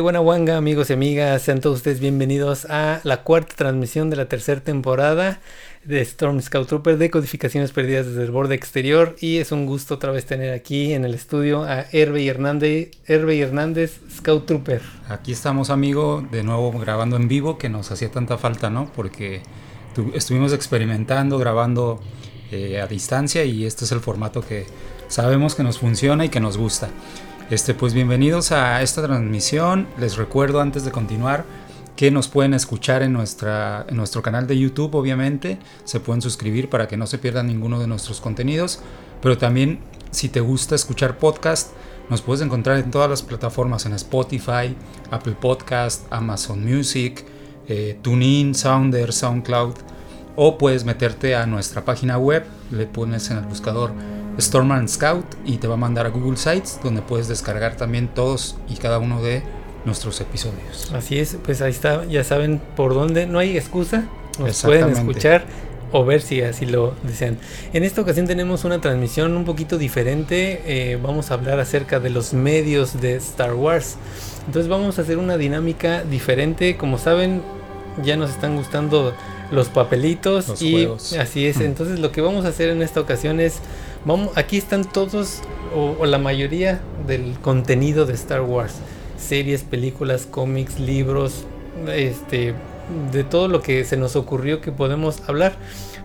buena Wanga, amigos y amigas, sean todos ustedes bienvenidos a la cuarta transmisión de la tercera temporada de Storm Scout Trooper de Codificaciones Perdidas desde el borde exterior. Y es un gusto otra vez tener aquí en el estudio a Herve Hernández, Herve Hernández, Scout Trooper. Aquí estamos, amigo, de nuevo grabando en vivo, que nos hacía tanta falta, ¿no? Porque estuvimos experimentando, grabando eh, a distancia y este es el formato que sabemos que nos funciona y que nos gusta. Este, pues bienvenidos a esta transmisión. Les recuerdo antes de continuar que nos pueden escuchar en, nuestra, nuestro canal de YouTube, obviamente. Se pueden suscribir para que no se pierdan ninguno de nuestros contenidos. Pero también, si te gusta escuchar podcast, nos puedes encontrar en todas las plataformas, en Spotify, Apple Podcast, Amazon Music, eh, TuneIn, Sounder, SoundCloud. O puedes meterte a nuestra página web, le pones en el buscador Storm Scout y te va a mandar a Google Sites donde puedes descargar también todos y cada uno de nuestros episodios. Así es, pues ahí está, ya saben por dónde, no hay excusa, nos pueden escuchar o ver si así lo desean. En esta ocasión tenemos una transmisión un poquito diferente, eh, vamos a hablar acerca de los medios de Star Wars. Entonces vamos a hacer una dinámica diferente, como saben ya nos están gustando los papelitos y así es. Entonces lo que vamos a hacer en esta ocasión es Vamos, aquí están todos o, la mayoría del contenido de Star Wars. Series, películas, cómics, libros, este, de todo lo que se nos ocurrió que podemos hablar.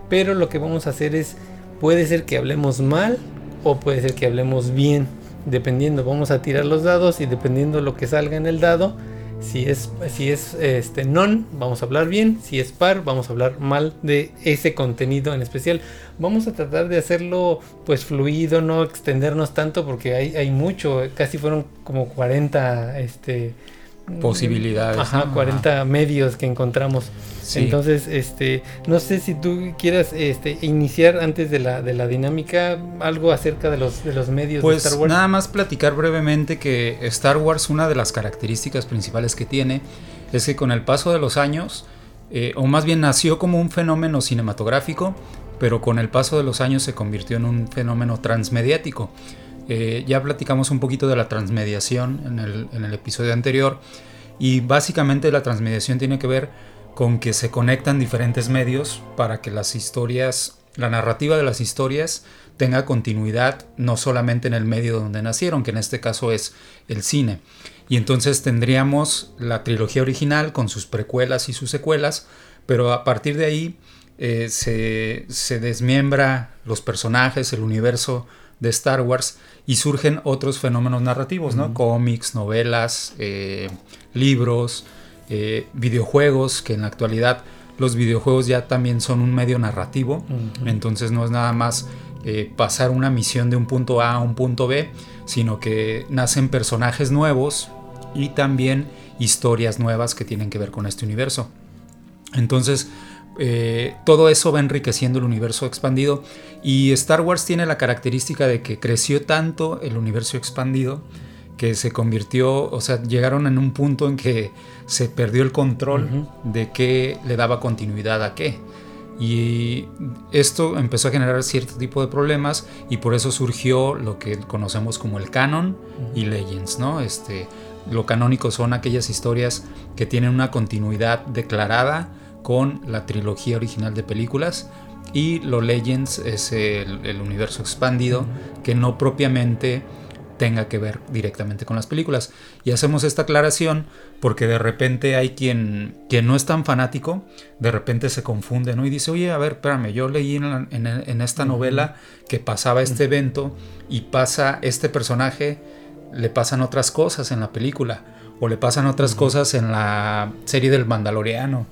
Pero lo que vamos a hacer es, puede ser que hablemos mal o puede ser que hablemos bien. Dependiendo, vamos a tirar los dados y dependiendo lo que salga en el dado, si es, si es este non, vamos a hablar bien. Si es par, vamos a hablar mal de ese contenido en especial. Vamos a tratar de hacerlo pues fluido, no extendernos tanto porque hay, hay mucho. Casi fueron como 40 este, posibilidades. Ajá, 40 medios que encontramos. Entonces, este, no sé si tú quieras este, iniciar antes de la, de la dinámica algo acerca de los, de los medios pues, de Star Wars. Nada más platicar brevemente que Star Wars, una de las características principales que tiene, es que con el paso de los años, eh, o más bien nació como un fenómeno cinematográfico, pero con el paso de los años se convirtió en un fenómeno transmediático. Eh, ya platicamos un poquito de la transmediación en el, en el episodio anterior y básicamente la transmediación tiene que ver con que se conectan diferentes medios para que las historias, la narrativa de las historias tenga continuidad no solamente en el medio donde nacieron, que en este caso es el cine. Y entonces tendríamos la trilogía original con sus precuelas y sus secuelas, pero a partir de ahí eh, se, se desmiembra los personajes, el universo de Star Wars y surgen otros fenómenos narrativos, ¿no? Cómics, novelas, eh, libros, eh, videojuegos, que en la actualidad los videojuegos ya también son un medio narrativo, entonces no es nada más eh, pasar una misión de un punto A a un punto B, sino que nacen personajes nuevos y también historias nuevas que tienen que ver con este universo. Entonces, eh, todo eso va enriqueciendo el universo expandido y Star Wars tiene la característica de que creció tanto el universo expandido que se convirtió, o sea, llegaron en un punto en que se perdió el control de qué le daba continuidad a qué. Y esto empezó a generar cierto tipo de problemas y por eso surgió lo que conocemos como el canon y legends, ¿no? Este, lo canónico son aquellas historias que tienen una continuidad declarada con la trilogía original de películas y lo Legends es el, universo expandido que no propiamente tenga que ver directamente con las películas. Y hacemos esta aclaración porque de repente hay quien, quien no es tan fanático, de repente se confunde ¿no? y dice, oye, a ver, espérame, yo leí en, esta novela que pasaba este evento y pasa este personaje, le pasan otras cosas en la película o le pasan otras cosas en la serie del Mandaloriano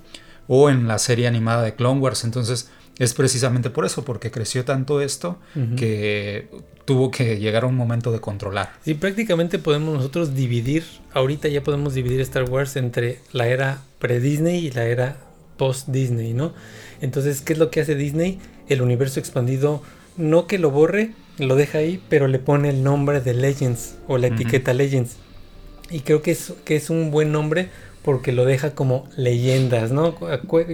o en la serie animada de Clone Wars. Entonces es precisamente por eso, porque creció tanto esto que tuvo que llegar a un momento de controlar. Sí, prácticamente podemos nosotros dividir, ahorita ya podemos dividir Star Wars entre la era pre-Disney y la era post-Disney, ¿no? Entonces, ¿qué es lo que hace Disney? El universo expandido, no que lo borre, lo deja ahí, pero le pone el nombre de Legends o la etiqueta Legends. Y creo que es, que es un buen nombre porque lo deja como leyendas, ¿no?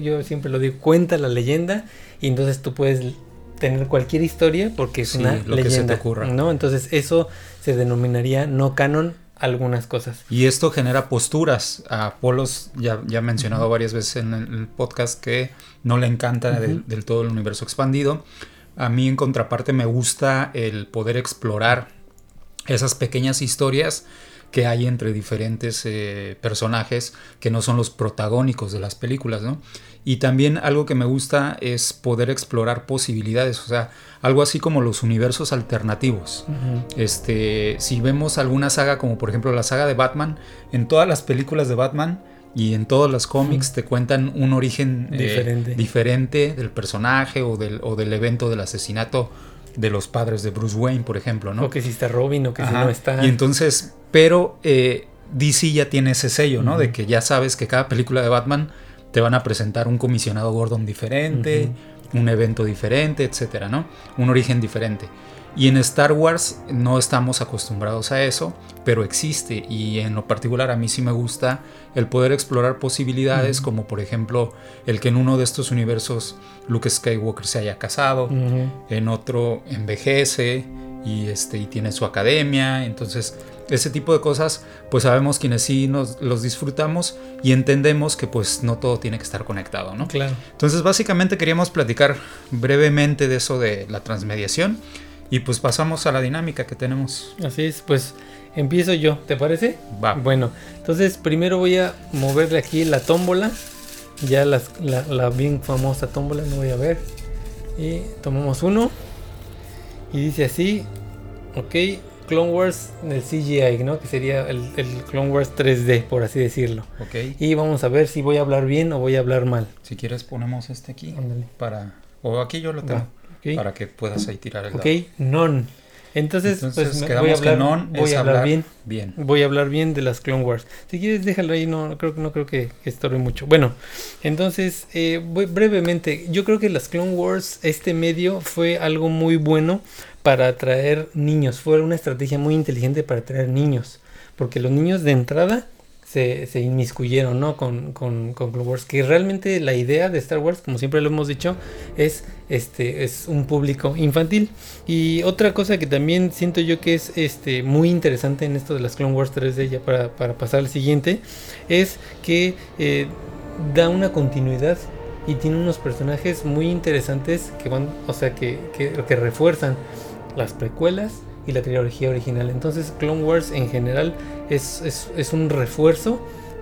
Yo siempre lo digo, cuenta la leyenda y entonces tú puedes tener cualquier historia porque es una leyenda, ¿no? Entonces eso se denominaría no canon algunas cosas. Y esto genera posturas. A Polos ya, ya ha mencionado varias veces en el podcast que no le encanta del, todo el universo expandido. A mí en contraparte me gusta el poder explorar esas pequeñas historias que hay entre diferentes eh, personajes que no son los protagónicos de las películas, ¿no? Y también algo que me gusta es poder explorar posibilidades, o sea, algo así como los universos alternativos. Este, si vemos alguna saga como por ejemplo la saga de Batman, en todas las películas de Batman y en todos los cómics te cuentan un origen eh, diferente. del personaje o del, o del evento del asesinato de los padres de Bruce Wayne, por ejemplo, ¿no? O que si está Robin o que si no está. Y entonces, pero eh, DC ya tiene ese sello, ¿no? De que ya sabes que cada película de Batman te van a presentar un comisionado Gordon diferente, un evento diferente, etcétera, ¿no? Un origen diferente. Y en Star Wars no estamos acostumbrados a eso, pero existe. Y en lo particular a mí sí me gusta el poder explorar posibilidades como por ejemplo el que en uno de estos universos Luke Skywalker se haya casado, en otro envejece y, este, y tiene su academia, entonces ese tipo de cosas, pues sabemos quienes sí nos los disfrutamos y entendemos que pues no todo tiene que estar conectado, ¿no? Claro. Entonces básicamente queríamos platicar brevemente de eso de la transmediación y pues pasamos a la dinámica que tenemos. Así es, pues empiezo yo, ¿te parece? Va. Bueno, entonces primero voy a moverle aquí la tómbola, ya la, la bien famosa tómbola, no voy a ver. Y tomamos uno y dice así, ok, Clone Wars del CGI, ¿no? Que sería el, Clone Wars 3D, por así decirlo. Ok. Y vamos a ver si voy a hablar bien o voy a hablar mal. Si quieres ponemos este aquí. Para... O aquí yo lo tengo. Para que puedas ahí tirar el Ok, non. Entonces, pues voy a hablar, non voy a hablar, bien, bien, Voy a hablar bien de las Clone Wars. Si quieres, déjalo ahí, no, creo, no creo que, que estorbe mucho. Bueno, entonces, eh, brevemente, yo creo que las Clone Wars, este medio, fue algo muy bueno para atraer niños. Fue una estrategia muy inteligente para atraer niños. Porque los niños de entrada se, se inmiscuyeron ¿no? con, con, Clone Wars. Que realmente la idea de Star Wars, como siempre lo hemos dicho, es, este, es un público infantil. Y otra cosa que también siento yo que es este, muy interesante en esto de las Clone Wars 3D, ya para, para pasar al siguiente, es que eh, da una continuidad y tiene unos personajes muy interesantes que van, o sea, que, que refuerzan las precuelas y la trilogía original. Entonces Clone Wars en general es, es, un refuerzo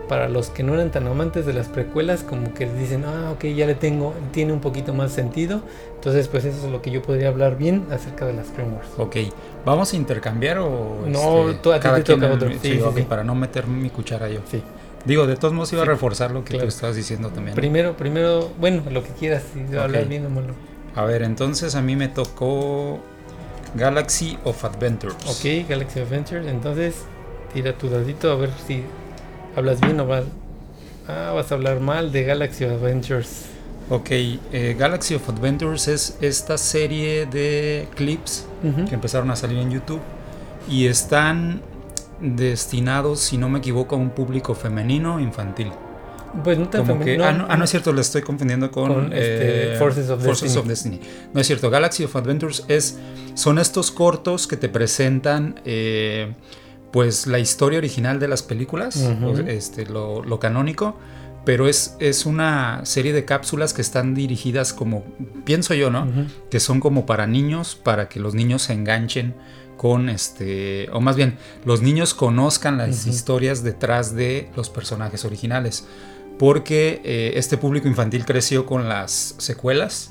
para los que no eran tan amantes de las precuelas, como que dicen, ah, ok, ya le tengo, tiene un poquito más sentido. Entonces, pues eso es lo que yo podría hablar bien acerca de las Clone Wars. Ok, ¿vamos a intercambiar o...? No, este, tú, a ti te toca otro. Sí, sí, para no meter mi cuchara yo. Sí. Digo, de todos modos iba a reforzar lo que tú estabas diciendo también. Primero, primero, bueno, lo que quieras, si hablar bien o malo. A ver, entonces a mí me tocó Galaxy of Adventures. Ok, Galaxy of Adventures. Entonces, tira tu dadito a ver si hablas bien o mal. Ah, vas a hablar mal de Galaxy of Adventures. Ok, eh, Galaxy of Adventures es esta serie de clips que empezaron a salir en YouTube y están destinados, si no me equivoco, a un público femenino infantil. Pues no tan ah, ah, no, es cierto, le estoy confundiendo con, este, eh, Forces, of, Destiny. No es cierto, Galaxy of Adventures es, son estos cortos que te presentan eh, pues la historia original de las películas, este, lo, canónico, pero es, es una serie de cápsulas que están dirigidas como, pienso yo, ¿no? Que son como para niños, para que los niños se enganchen con este, o más bien, los niños conozcan las historias detrás de los personajes originales porque eh, este público infantil creció con las secuelas,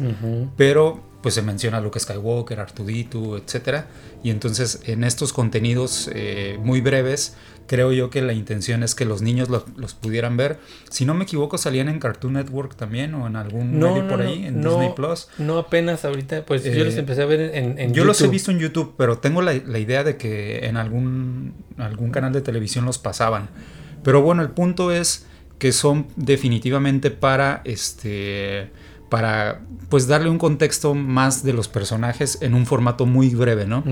pero pues se menciona Luke Skywalker, Artuditu, etc. Y entonces en estos contenidos eh, muy breves, creo yo que la intención es que los niños los, pudieran ver. Si no me equivoco, salían en Cartoon Network también o en algún medio por ahí, en Disney Plus. No apenas ahorita, pues yo los eh, empecé a ver en, en Yo los he visto en YouTube, pero tengo la, la idea de que en algún, algún canal de televisión los pasaban. Pero bueno, el punto es que son definitivamente para este para pues darle un contexto más de los personajes en un formato muy breve, ¿no?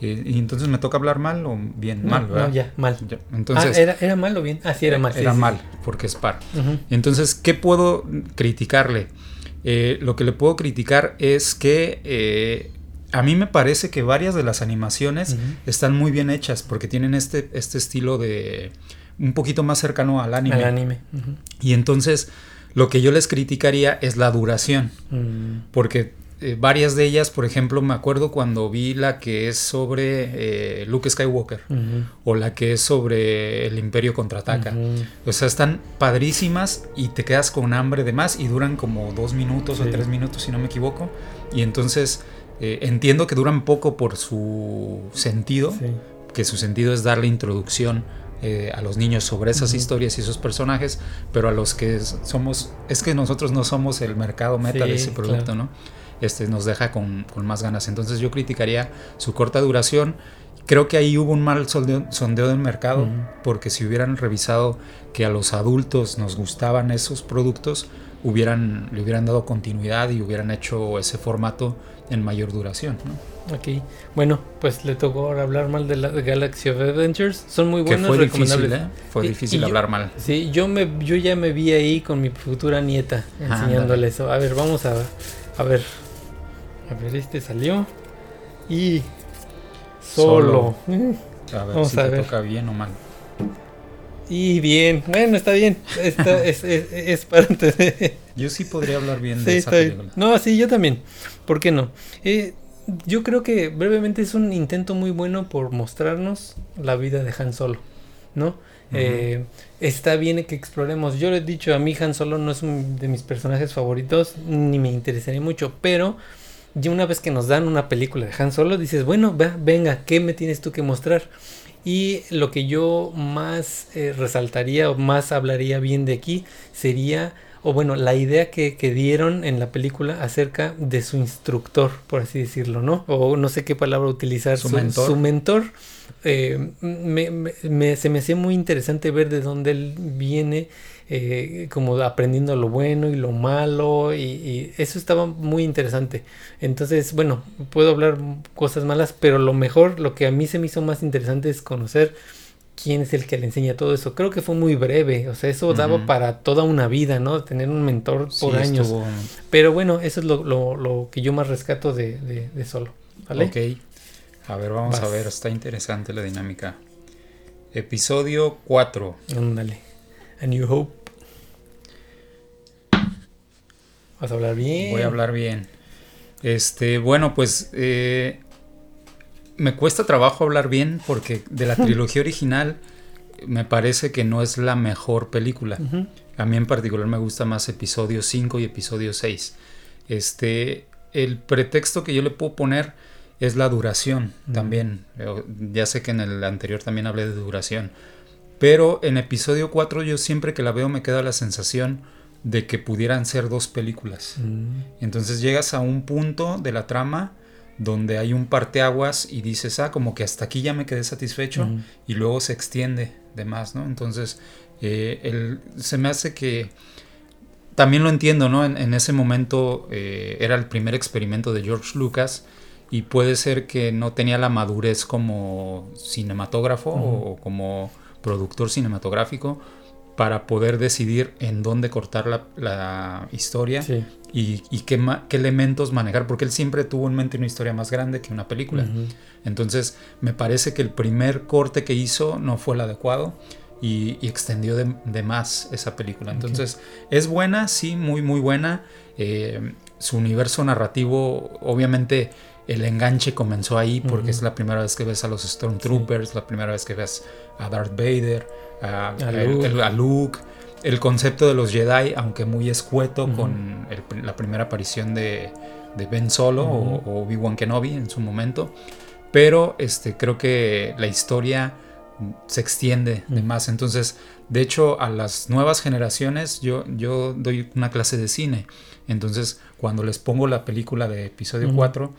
Eh, y, entonces me toca hablar mal o bien, mal, ¿verdad? No, ya, mal. entonces, ah, ¿era, ¿era, mal o bien? Ah, sí, era mal. Era mal, porque es par. Entonces, ¿qué puedo criticarle? Eh, lo que le puedo criticar es que eh, a mí me parece que varias de las animaciones están muy bien hechas porque tienen este, este estilo de un poquito más cercano al anime. Al anime. Y entonces lo que yo les criticaría es la duración. Mm. Porque eh, varias de ellas, por ejemplo, me acuerdo cuando vi la que es sobre eh, Luke Skywalker o la que es sobre el Imperio contraataca. O sea, están padrísimas y te quedas con hambre de más y duran como dos minutos o tres minutos, si no me equivoco. Y entonces eh, entiendo que duran poco por su sentido, que su sentido es darle introducción eh, a los niños sobre esas historias y esos personajes, pero a los que somos, es que nosotros no somos el mercado meta de ese producto, ¿no? Este nos deja con, más ganas. Entonces yo criticaría su corta duración. Creo que ahí hubo un mal sondeo, del mercado, porque si hubieran revisado que a los adultos nos gustaban esos productos, hubieran, le hubieran dado continuidad y hubieran hecho ese formato en mayor duración. ¿no? Ok, bueno, pues le tocó ahora hablar mal de la Galaxy of Adventures. Son muy buenos, fue difícil, ¿eh? Fue difícil hablar mal. Sí, yo me, yo ya me vi ahí con mi futura nieta enseñándole eso. A ver, vamos a, a ver, a ver, este salió y solo. A ver si te toca bien o mal. Y bien, bueno, está bien. Está, es, es, parte de... Yo sí podría hablar bien de esa película. No, sí, yo también. ¿Por qué no? Eh, yo creo que brevemente es un intento muy bueno por mostrarnos la vida de Han Solo, ¿no? Eh, está bien que exploremos. Yo le he dicho a mí Han Solo no es un de mis personajes favoritos, ni me interesaría mucho, pero ya una vez que nos dan una película de Han Solo, dices, bueno, venga, ¿qué me tienes tú que mostrar? Y lo que yo más eh, resaltaría o más hablaría bien de aquí sería, o bueno, la idea que, dieron en la película acerca de su instructor, por así decirlo, ¿no? O no sé qué palabra utilizar. Su, mentor. Su mentor. Eh, se me hacía muy interesante ver de dónde él viene eh, como aprendiendo lo bueno y lo malo y, eso estaba muy interesante. Entonces, bueno, puedo hablar cosas malas, pero lo mejor, lo que a mí se me hizo más interesante es conocer quién es el que le enseña todo eso. Creo que fue muy breve, o sea, eso daba para toda una vida, ¿no? Tener un mentor por años. Pero bueno, eso es lo, que yo más rescato de, solo. ¿vale? Ok, a ver, vamos a ver, está interesante la dinámica. Episodio 4. Ándale. A New Hope. ¿Vas a hablar bien? Voy a hablar bien. Este, bueno, pues eh, me cuesta trabajo hablar bien porque de la trilogía original me parece que no es la mejor película. A mí en particular me gusta más episodio 5 y episodio 6. Este, el pretexto que yo le puedo poner es la duración también. Ya sé que en el anterior también hablé de duración. Pero en episodio 4 yo siempre que la veo me queda la sensación de que pudieran ser dos películas. Mm. Entonces llegas a un punto de la trama donde hay un parteaguas y dices, ah, como que hasta aquí ya me quedé satisfecho y luego se extiende de más, ¿no? Entonces, eh, se me hace que también lo entiendo, ¿no? En, ese momento eh, era el primer experimento de George Lucas y puede ser que no tenía la madurez como cinematógrafo o como productor cinematográfico para poder decidir en dónde cortar la, historia y, qué, elementos manejar, porque él siempre tuvo en mente una historia más grande que una película. Entonces, me parece que el primer corte que hizo no fue el adecuado y, extendió de, más esa película. Entonces, es buena, sí, muy, muy buena. Eh, su universo narrativo, obviamente, el enganche comenzó ahí porque es la primera vez que ves a los Stormtroopers, la primera vez que ves a Darth Vader a, Luke. El, concepto de los Jedi, aunque muy escueto con la primera aparición de, Ben Solo o, Obi-Wan Kenobi en su momento. Pero este, creo que la historia se extiende de más. Entonces, de hecho, a las nuevas generaciones yo, yo doy una clase de cine. Entonces, cuando les pongo la película de episodio 4,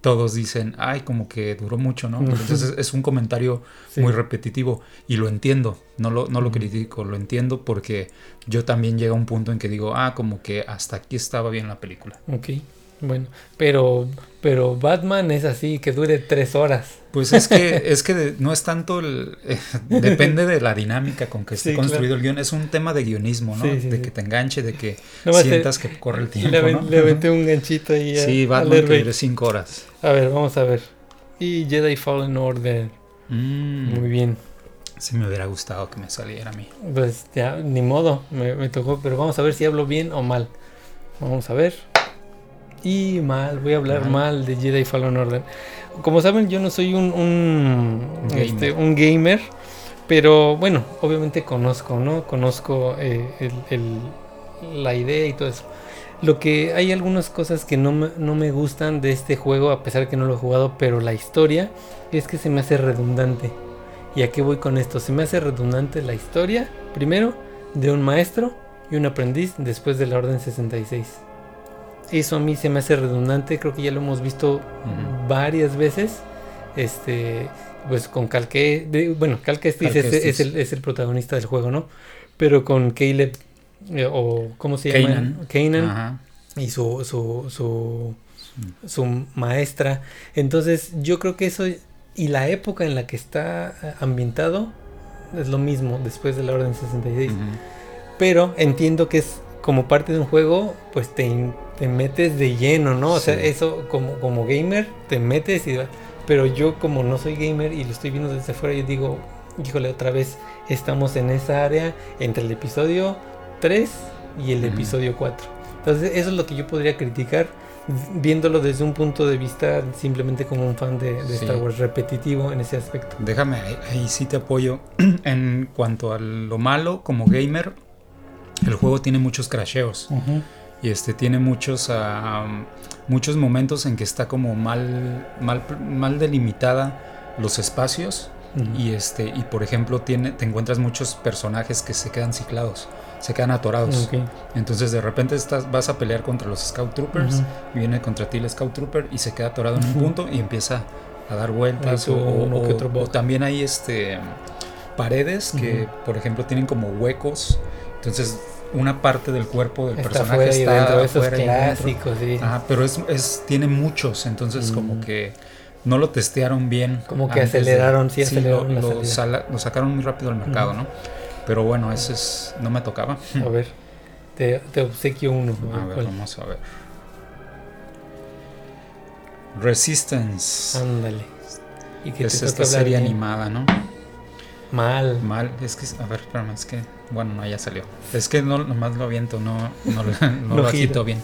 todos dicen, ay, como que duró mucho, ¿no? Entonces es un comentario muy repetitivo y lo entiendo, no lo, no lo critico, lo entiendo porque yo también llego a un punto en que digo, ah, como que hasta aquí estaba bien la película. Ok. Bueno, pero pero Batman es así, que dure tres horas. Pues es que, es que no es tanto el. Eh, depende de la dinámica con que esté construido el guion. Es un tema de guionismo, ¿no? de que te enganche, de que sientas que corre el tiempo. Le, ¿no? le un ganchito ahí. A, sí, Batman que dure cinco horas. A ver, vamos a ver. Y Jedi Fallen Order. Mm. Muy bien. Sí me hubiera gustado que me saliera a mí. Pues ya, ni modo, me, me tocó, pero vamos a ver si hablo bien o mal. Vamos a ver. Y mal, voy a hablar mal, de Jedi Fallen Order. Como saben, yo no soy un, un, gamer. Este, un gamer pero bueno, obviamente conozco, ¿no? Conozco eh, el, la idea y todo eso. Lo que hay algunas cosas que no me, no me gustan de este juego, a pesar que no lo he jugado, pero la historia es que se me hace redundante. ¿Y a qué voy con esto? Se me hace redundante la historia, primero, de un maestro y un aprendiz después de la Orden 66. Eso a mí se me hace redundante, creo que ya lo hemos visto varias veces. Este, pues con Calque, bueno, Calque es, es, el, es, el, protagonista del juego, ¿no? Pero con Caleb, eh, o ¿cómo se llama? Kanan. Y su, su, su, su maestra. Entonces, yo creo que eso y la época en la que está eh, ambientado es lo mismo después de la Orden 66. Pero entiendo que es como parte de un juego, pues te, te metes de lleno, ¿no? O sea, eso como, como gamer te metes y... Pero yo como no soy gamer y lo estoy viendo desde afuera, yo digo, híjole, otra vez estamos en esa área entre el episodio 3 y el episodio 4. Entonces eso es lo que yo podría criticar viéndolo desde un punto de vista simplemente como un fan de, Star Wars repetitivo en ese aspecto. Déjame, ahí, sí te apoyo. en cuanto a lo malo como gamer, el juego tiene muchos crasheos. Y este tiene muchos, muchos momentos en que está como mal, mal, mal delimitada los espacios. Y este, y por ejemplo, tiene, te encuentras muchos personajes que se quedan ciclados, se quedan atorados. Entonces de repente estás, vas a pelear contra los Scout Troopers, y viene contra ti el Scout Trooper y se queda atorado en un punto y empieza a dar vueltas. o, o, también hay este paredes que, por ejemplo, tienen como huecos. Entonces una parte del cuerpo del personaje está dentro de esos clásicos, sí. pero es, es, tiene muchos, entonces como mm. que no lo testearon bien. Como que aceleraron, sí, aceleraron lo, lo, sacaron muy rápido al mercado, ¿no? Pero bueno, ese es, no me tocaba. A ver, te, te obsequio uno. A ver, vamos a ver. Resistance. Ándale. ¿Y que es esta serie animada, ¿no? Mal. Mal, es que, a ver, espérame, es que, bueno, no, ya salió. Es que no, nomás lo aviento, no, no, no lo agito bien.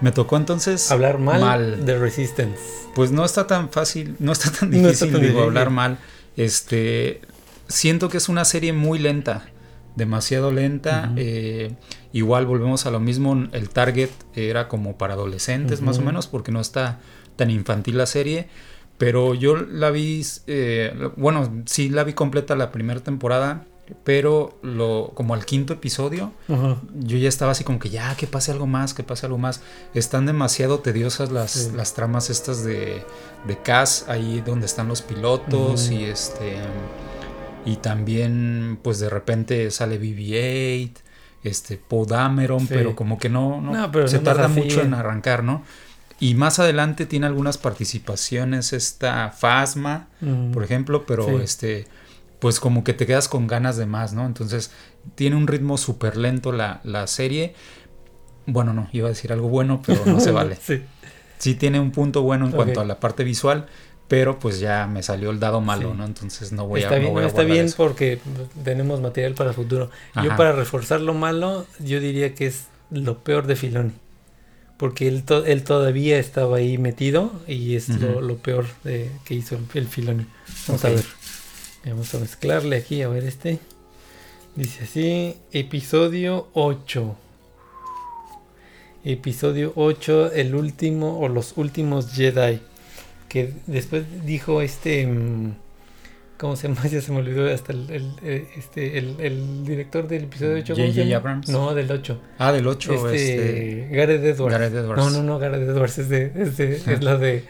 Me tocó entonces hablar mal, de Resistance. Pues no está tan fácil, no está tan difícil, digo, hablar mal. Este, siento que es una serie muy lenta, demasiado lenta. Eh, igual volvemos a lo mismo, el target era como para adolescentes más o menos, porque no está tan infantil la serie. Pero yo la vi, eh, bueno, sí la vi completa la primera temporada, pero lo, como al quinto episodio, yo ya estaba así como que ya, que pase algo más, que pase algo más. Están demasiado tediosas las, las tramas estas de, de Cass, ahí donde están los pilotos y este... Y también, pues de repente sale BB-8, este, Podameron, pero como que no, no, se tarda mucho en arrancar, ¿no? Y más adelante tiene algunas participaciones esta Fasma, por ejemplo, pero este pues como que te quedas con ganas de más, ¿no? Entonces tiene un ritmo súper lento la, la, serie. Bueno, no, iba a decir algo bueno, pero no se vale. sí. sí. tiene un punto bueno en cuanto a la parte visual, pero pues ya me salió el dado malo, ¿no? Entonces no voy a... Bien, está bien porque tenemos material para el futuro. Yo para reforzar lo malo, yo diría que es lo peor de Filoni porque él, él todavía estaba ahí metido y es lo, peor de, que hizo el Filoni. Vamos a ver. Vamos a mezclarle aquí, a ver este. Dice así, episodio 8. Episodio 8, el último o los últimos Jedi. Que después dijo este... Mm, ¿Cómo se llama? Ya se me olvidó hasta el, el eh, este, el, director del episodio 8. J.J. Abrams. No, del 8. Ah, del 8. Este, este... Gareth Edwards. Gareth Edwards. No, no, no, Gareth Edwards. Es, de, es, de, es la de...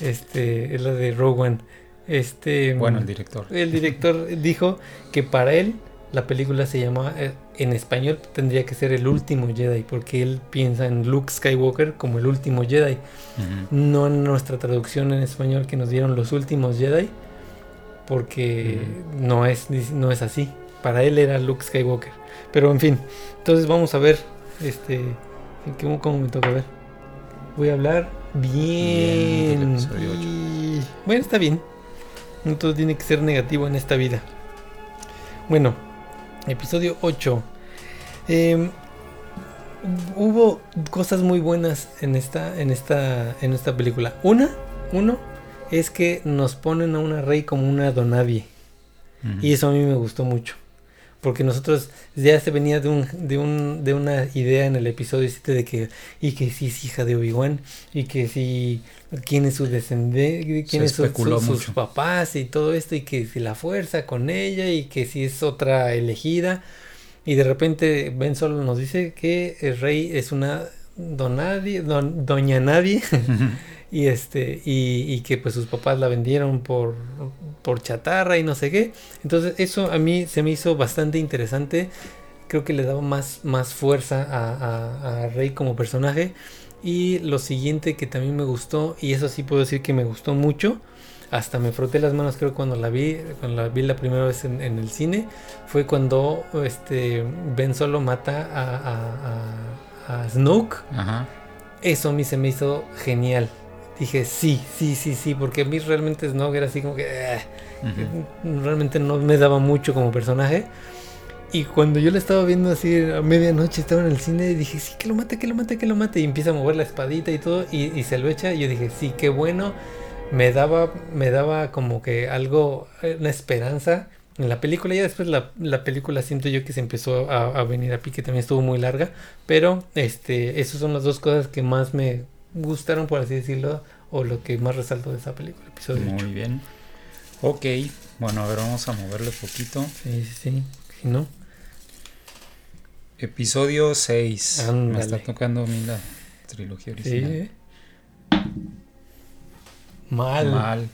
Este, es la de Rowan. Este, bueno, el director. El director dijo que para él la película se llama, eh, en español tendría que ser El último Jedi, porque él piensa en Luke Skywalker como el último Jedi. No en nuestra traducción en español que nos dieron los últimos Jedi, porque no, es, no es así. Para él era Luke Skywalker. Pero en fin, entonces vamos a ver, este, ¿cómo, cómo me toca ver? Voy a hablar bien. bueno, está bien. No todo tiene que ser negativo en esta vida. Bueno, episodio 8. Em, hubo cosas muy buenas en esta, en esta, en esta película. Una, uno, es que nos ponen a una rey como una donadie. Y eso a mí me gustó mucho. Porque nosotros ya se venía de un, de un, de una idea en el episodio 7 de que, y que si es hija de Obi-Wan, y que si quién es su descendencia, quién es su, sus papás y todo esto, y que si la fuerza con ella, y que si es otra elegida. Y de repente Ben Solo nos dice que el rey es una donadie, doña nadie. Y este y, que pues sus papás la vendieron por, por chatarra y no sé qué. Entonces eso a mí se me hizo bastante interesante. Creo que le daba más, más fuerza a, a, Rey como personaje. Y lo siguiente que también me gustó y eso sí puedo decir que me gustó mucho hasta me froté las manos creo cuando la vi cuando la vi la primera vez en, el cine fue cuando este Ben Solo mata a, a, a Snoke. Eso a mí se me hizo genial dije sí, sí, sí, sí, porque a mí realmente Snoke era así como que eh, realmente no me daba mucho como personaje. Y cuando yo lo estaba viendo así a medianoche, estaba en el cine, y dije, sí, que lo mate, que lo mate, que lo mate. Y empieza a mover la espadita y todo, y, se lo echa. Y yo dije, sí, qué bueno. Me daba, me daba como que algo, una esperanza en la película. Ya después la, la película siento yo que se empezó a, a, venir a pique, también estuvo muy larga. Pero este, esas son las dos cosas que más me, gustaron, por así decirlo, o lo que más resalto de esa película, episodio Muy bien. Ok, bueno, a ver, vamos a moverle poquito. Sí, sí, sí. Si no. Episodio 6. Me está tocando a mí la trilogía original. Sí. Mal. Mal.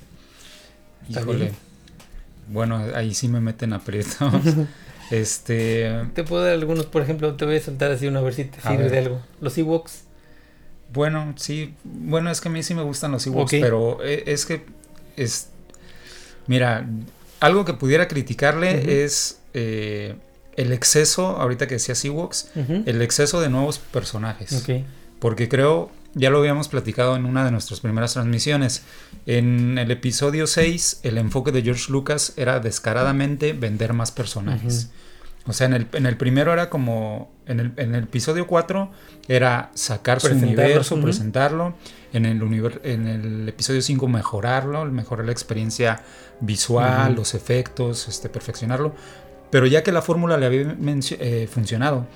Híjole. Bueno, ahí sí me meten aprietos. este. Te puedo dar algunos, por ejemplo, te voy a soltar así una a ver si te sirve de algo. Los Ewoks. Bueno, sí. Bueno, es que a mí sí me gustan los Ewoks, pero eh, es que es. Mira, algo que pudiera criticarle es eh, el exceso, ahorita que decías Ewoks, el exceso de nuevos personajes. Porque creo, ya lo habíamos platicado en una de nuestras primeras transmisiones. En el episodio 6, el enfoque de George Lucas era descaradamente vender más personajes. O sea, en el, en el primero era como, en el, en el episodio 4 era sacar su universo, presentarlo. En el, en el episodio 5 mejorarlo, mejorar la experiencia visual, los efectos, este, perfeccionarlo. Pero ya que la fórmula le había eh, funcionado,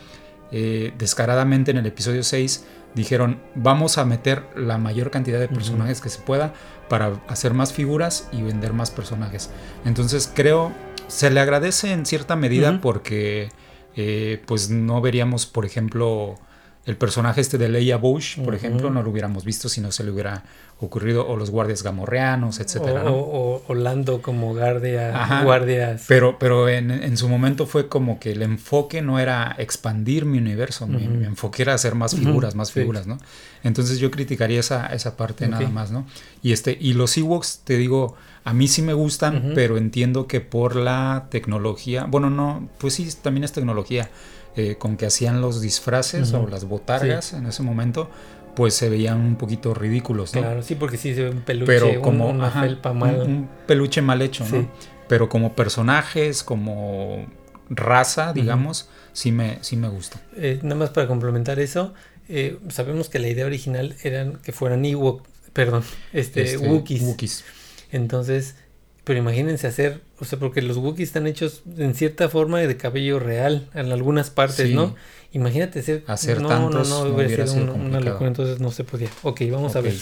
eh, descaradamente en el episodio 6 dijeron vamos a meter la mayor cantidad de personajes que se pueda para hacer más figuras y vender más personajes. Entonces creo se le agradece en cierta medida porque eh, pues no veríamos, por ejemplo, el personaje este de Leia Bush, por ejemplo, no lo hubiéramos visto si no se le hubiera ocurrido, o los guardias gamorreanos, etcétera. O, Orlando como guardia, guardias. Pero, pero en, su momento fue como que el enfoque no era expandir mi universo, mi, enfoque era hacer más figuras, más figuras, ¿no? Entonces yo criticaría esa, esa parte nada más, ¿no? Y este, y los Ewoks, te digo, a mí sí me gustan, pero entiendo que por la tecnología, bueno, no, pues sí, también es tecnología, eh, con que hacían los disfraces o las botargas en ese momento, pues se veían un poquito ridículos, ¿no? Claro, sí, porque sí se ve un peluche, pero como, una felpa mal. Un, peluche mal hecho, ¿no? Pero como personajes, como raza, digamos, sí, me, sí me gusta. Eh, nada más para complementar eso, eh, sabemos que la idea original era que fueran Ewok, perdón, este, este Wookiees. Entonces, pero imagínense hacer, o sea, porque los Wookiees están hechos en cierta forma de cabello real en algunas partes, ¿no? Imagínate hacer, hacer no, tantos, no, no, no hubiera sido una locura, entonces no se podía. Ok, vamos a ver.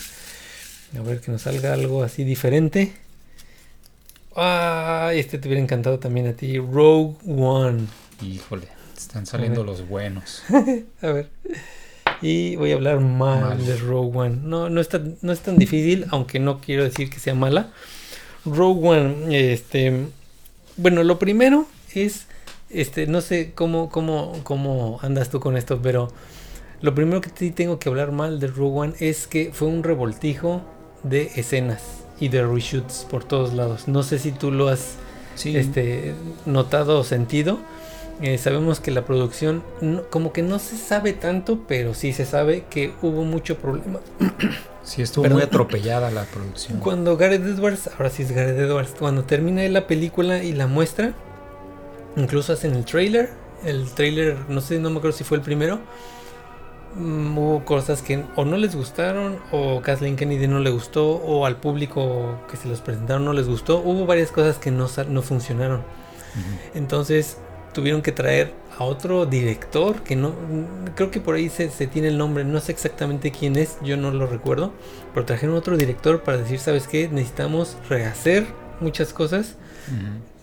A ver que nos salga algo así diferente. Ah, este te hubiera encantado también a ti, Rogue One. Híjole, están saliendo los buenos. a ver. Y voy a hablar mal, de Rogue One. No, no es, tan, no es tan difícil, aunque no quiero decir que sea mala. Rogue One, este. Bueno, lo primero es este, no sé cómo, cómo, cómo andas tú con esto, pero lo primero que sí tengo que hablar mal de Rogue One es que fue un revoltijo de escenas y de reshoots por todos lados. No sé si tú lo has este, notado o sentido. Eh, sabemos que la producción como que no se sabe tanto, pero sí se sabe que hubo mucho problema. Sí, estuvo muy atropellada la producción. Cuando Gareth Edwards, ahora sí es Gareth Edwards, cuando termina la película y la muestra, incluso hacen el trailer, el trailer, no sé, no me acuerdo si fue el primero, mm, hubo cosas que o no les gustaron, o Kathleen Kennedy no le gustó, o al público que se los presentaron no les gustó, hubo varias cosas que no, no funcionaron. Entonces tuvieron que traer a otro director que no creo que por ahí se, tiene el nombre no sé exactamente quién es yo no lo recuerdo pero trajeron otro director para decir sabes qué necesitamos rehacer muchas cosas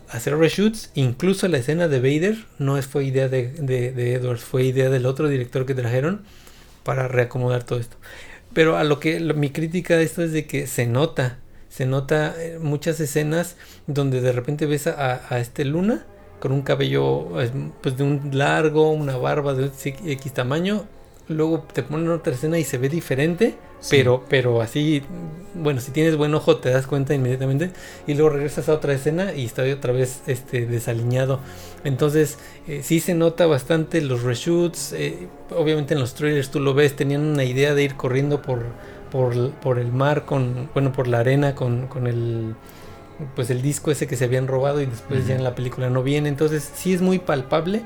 hacer reshoots incluso la escena de Vader no fue idea de, de, Edwards fue idea del otro director que trajeron para reacomodar todo esto. Pero a lo que mi crítica de esto es de que se nota se nota eh, muchas escenas donde de repente ves a, a este Luna con un cabello pues de un largo, una barba de X tamaño. Luego te ponen otra escena y se ve diferente, pero, pero así, bueno, si tienes buen ojo te das cuenta inmediatamente. Y luego regresas a otra escena y está otra vez este, desaliñado. Entonces, eh, sí se nota bastante los reshoots. Eh, obviamente en los trailers tú lo ves, tenían una idea de ir corriendo por, por, por el mar, con, bueno, por la arena con, con el pues el disco ese que se habían robado y después ya en la película no viene. Entonces sí es muy palpable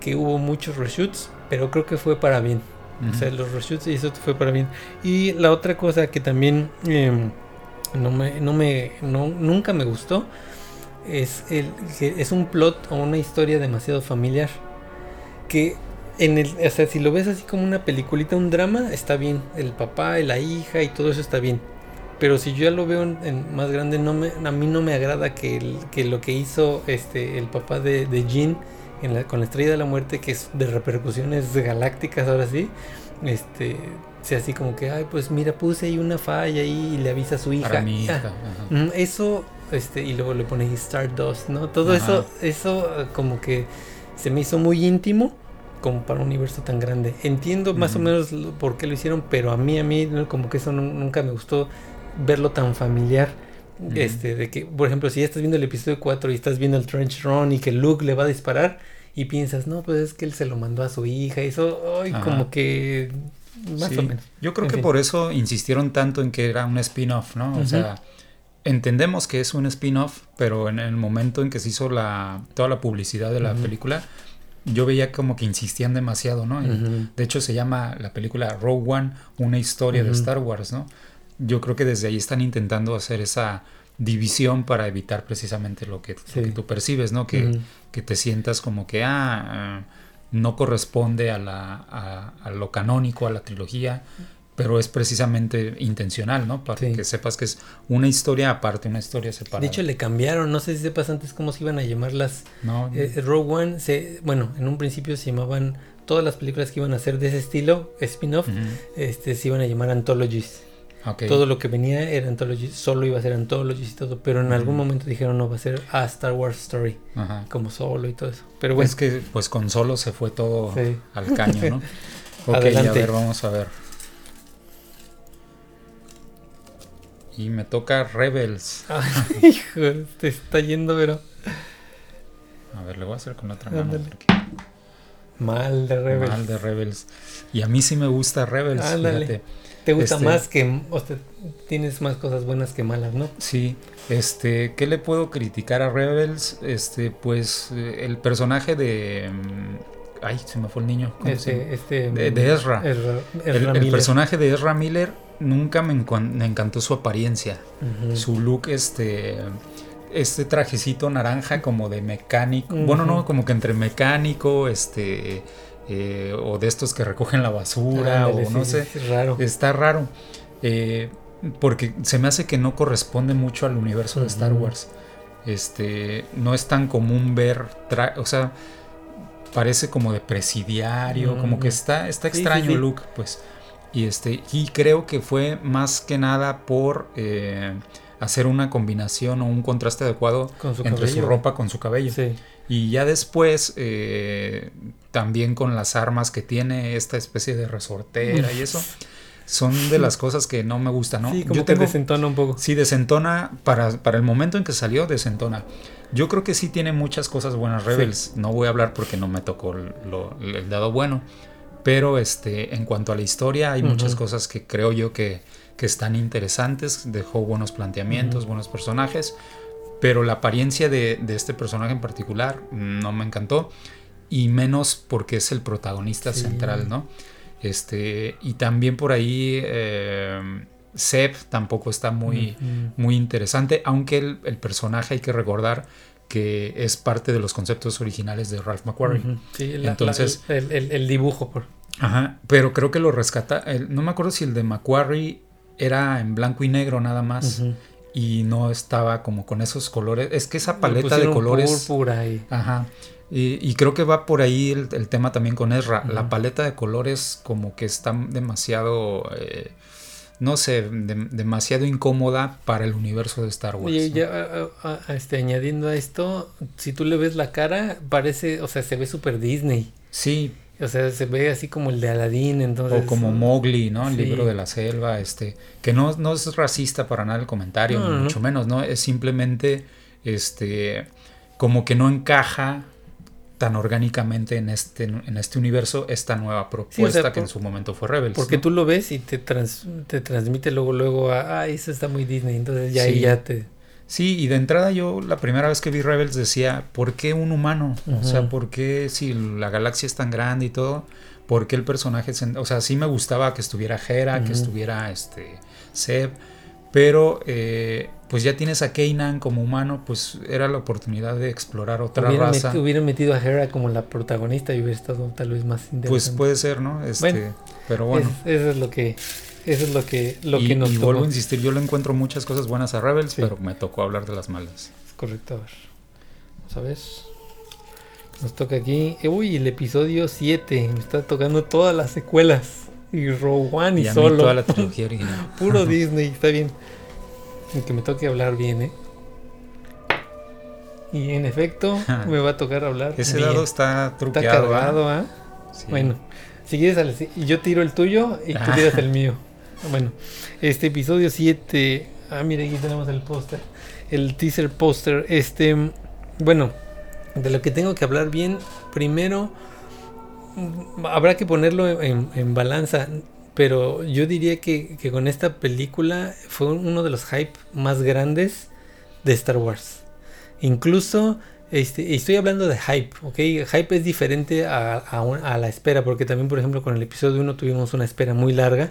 que hubo muchos reshoots, pero creo que fue para bien. O sea, los reshoots y eso fue para bien. Y la otra cosa que también em, no me, no me, no, nunca me gustó es el que es un plot o una historia demasiado familiar que en el, o sea, si lo ves así como una peliculita, un drama, está bien. El papá, la hija y todo eso está bien. Pero si yo ya lo veo en, más grande, no me, a mí no me agrada que, que lo que hizo este el papá de, de Jean en la, con la estrella de la muerte, que es de repercusiones galácticas ahora sí, este sea así como que, ay, pues mira, puse ahí una falla ahí y le avisa a su hija. Ah, eso, este, y luego le pone Stardust, ¿no? Todo eso, eso eh, como que se me hizo muy íntimo como para un universo tan grande. Entiendo más o menos por qué lo hicieron, pero a mí, a mí, como que eso nunca me gustó verlo tan familiar. Este, de que, por ejemplo, si ya estás viendo el episodio 4 y estás viendo el Trench Run y que Luke le va a disparar y piensas, no, pues es que él se lo mandó a su hija y eso, ay, como que más o menos. Yo creo que por eso insistieron tanto en que era un spin-off, ¿no? O sea, entendemos que es un spin-off, pero en el momento en que se hizo la, toda la publicidad de la película, yo veía como que insistían demasiado, ¿no? De hecho, se llama la película Rogue One, una historia de Star Wars, ¿no? Yo creo que desde ahí están intentando hacer esa división para evitar precisamente lo que, tú percibes, ¿no? Que, que, te sientas como que, ah, no corresponde a, la, a, lo canónico, a la trilogía, pero es precisamente intencional, ¿no? Para que sepas que es una historia aparte, una historia separada. De hecho, le cambiaron, no sé si sepas antes cómo se iban a llamar las... No, eh, Rogue One, se, bueno, en un principio se llamaban, todas las películas que iban a ser de ese estilo, spin-off, este, se iban a llamar anthologies. Todo lo que venía era Anthology, solo iba a ser Anthology y todo, pero en algún momento dijeron no, va a ser a Star Wars Story, como solo y todo eso. Pero bueno. Es que pues con solo se fue todo al caño, ¿no? ok, Adelante. a ver, vamos a ver. Y me toca Rebels. hijo, te está yendo, pero. A ver, le voy a hacer con otra mano. Mal de Rebels. Mal de Rebels. Y a mí sí me gusta Rebels. Fíjate. Te gusta este, más que, o sea, tienes más cosas buenas que malas, ¿no? Sí, este, ¿qué le puedo criticar a Rebels? Este, pues eh, el personaje de... Mm, ay, se me fue el niño. Este, este, de, Ezra. el, personaje de Ezra Miller nunca me, encantó su apariencia. Su look, este este trajecito naranja como de mecánico, bueno, no, como que entre mecánico, este, eh, o de estos que recogen la basura, o no sé. raro. Está raro. Eh, porque se me hace que no corresponde mucho al universo de Star Wars. Este, no es tan común ver, o sea, parece como de presidiario, como que está, está extraño el look, pues. Y este, y creo que fue más que nada por eh, hacer una combinación o un contraste adecuado entre su ropa con su cabello. Y ya después, eh, también con las armas que tiene esta especie de resortera y eso, son de las cosas que no me gustan, ¿no? Sí, como que desentona un poco. Sí, desentona, para, para el momento en que salió, desentona. Yo creo que sí tiene muchas cosas buenas Rebels. No voy a hablar porque no me tocó el dado bueno. Pero este, en cuanto a la historia, hay muchas cosas que creo yo que, que están interesantes. Dejó buenos planteamientos, buenos personajes. Pero la apariencia de, de, este personaje en particular no me encantó. Y menos porque es el protagonista central, ¿no? Este, y también por ahí eh, Seb tampoco está muy, muy interesante, aunque el, el, personaje hay que recordar que es parte de los conceptos originales de Ralph McQuarrie. Sí, Entonces, el, el, dibujo. Por... Ajá, pero creo que lo rescata, no me acuerdo si el de McQuarrie era en blanco y negro nada más. Y no estaba como con esos colores. Es que esa paleta de colores. Púrpura y... Ajá. Y, creo que va por ahí el, tema también con Ezra. La paleta de colores como que está demasiado, eh, no sé, demasiado incómoda para el universo de Star Wars. Y ya este, añadiendo a esto, si tú le ves la cara, parece, o sea, se ve súper Disney. Sí. O sea, se ve así como el de Aladdin, entonces... O como Mowgli, ¿no? El libro de la selva, este... Que no, no es racista para nada el comentario, mucho menos, ¿no? Es simplemente, este... Como que no encaja tan orgánicamente en este, en este universo esta nueva propuesta que en su momento fue Rebels. Porque tú lo ves y te, te transmite luego, luego a, ah, eso está muy Disney, entonces ya ahí ya te... Sí, y de entrada yo la primera vez que vi Rebels decía, ¿por qué un humano? O sea, ¿por qué si la galaxia es tan grande y todo? ¿Por qué el personaje? O sea, sí me gustaba que estuviera Hera, que estuviera este Seb, pero eh, pues ya tienes a Kanan como humano, pues era la oportunidad de explorar otra raza. hubieran metido a Hera como la protagonista y hubiera estado tal vez más interesante. Pues puede ser, ¿no? Este, pero bueno. eso es lo que eso es lo que lo que nos y vuelvo a insistir, yo le encuentro muchas cosas buenas a Rebels, pero me tocó hablar de las malas. Correcto, a ver. ¿Sabes? Nos toca aquí. Uy, el episodio 7. Me está tocando todas las secuelas. Y Rogue One y, y solo. toda la trilogía original. Puro Disney, está bien que me toque hablar bien, ¿eh? Y en efecto, me va a tocar hablar. Ese lado está truqueado. Está cargado, ¿ah? Bueno, si quieres, yo tiro el tuyo y tú tiras el mío. Bueno, este episodio 7. Ah, mira, aquí tenemos el póster. El teaser póster. Este. Bueno, de lo que tengo que hablar bien, primero mm, habrá que ponerlo en, balanza. Pero yo diría que, con esta película fue uno de los hype más grandes de Star Wars. Incluso, este, estoy hablando de hype, ¿ok? Hype es diferente a, a, la espera, porque también, por ejemplo, con el episodio 1 tuvimos una espera muy larga.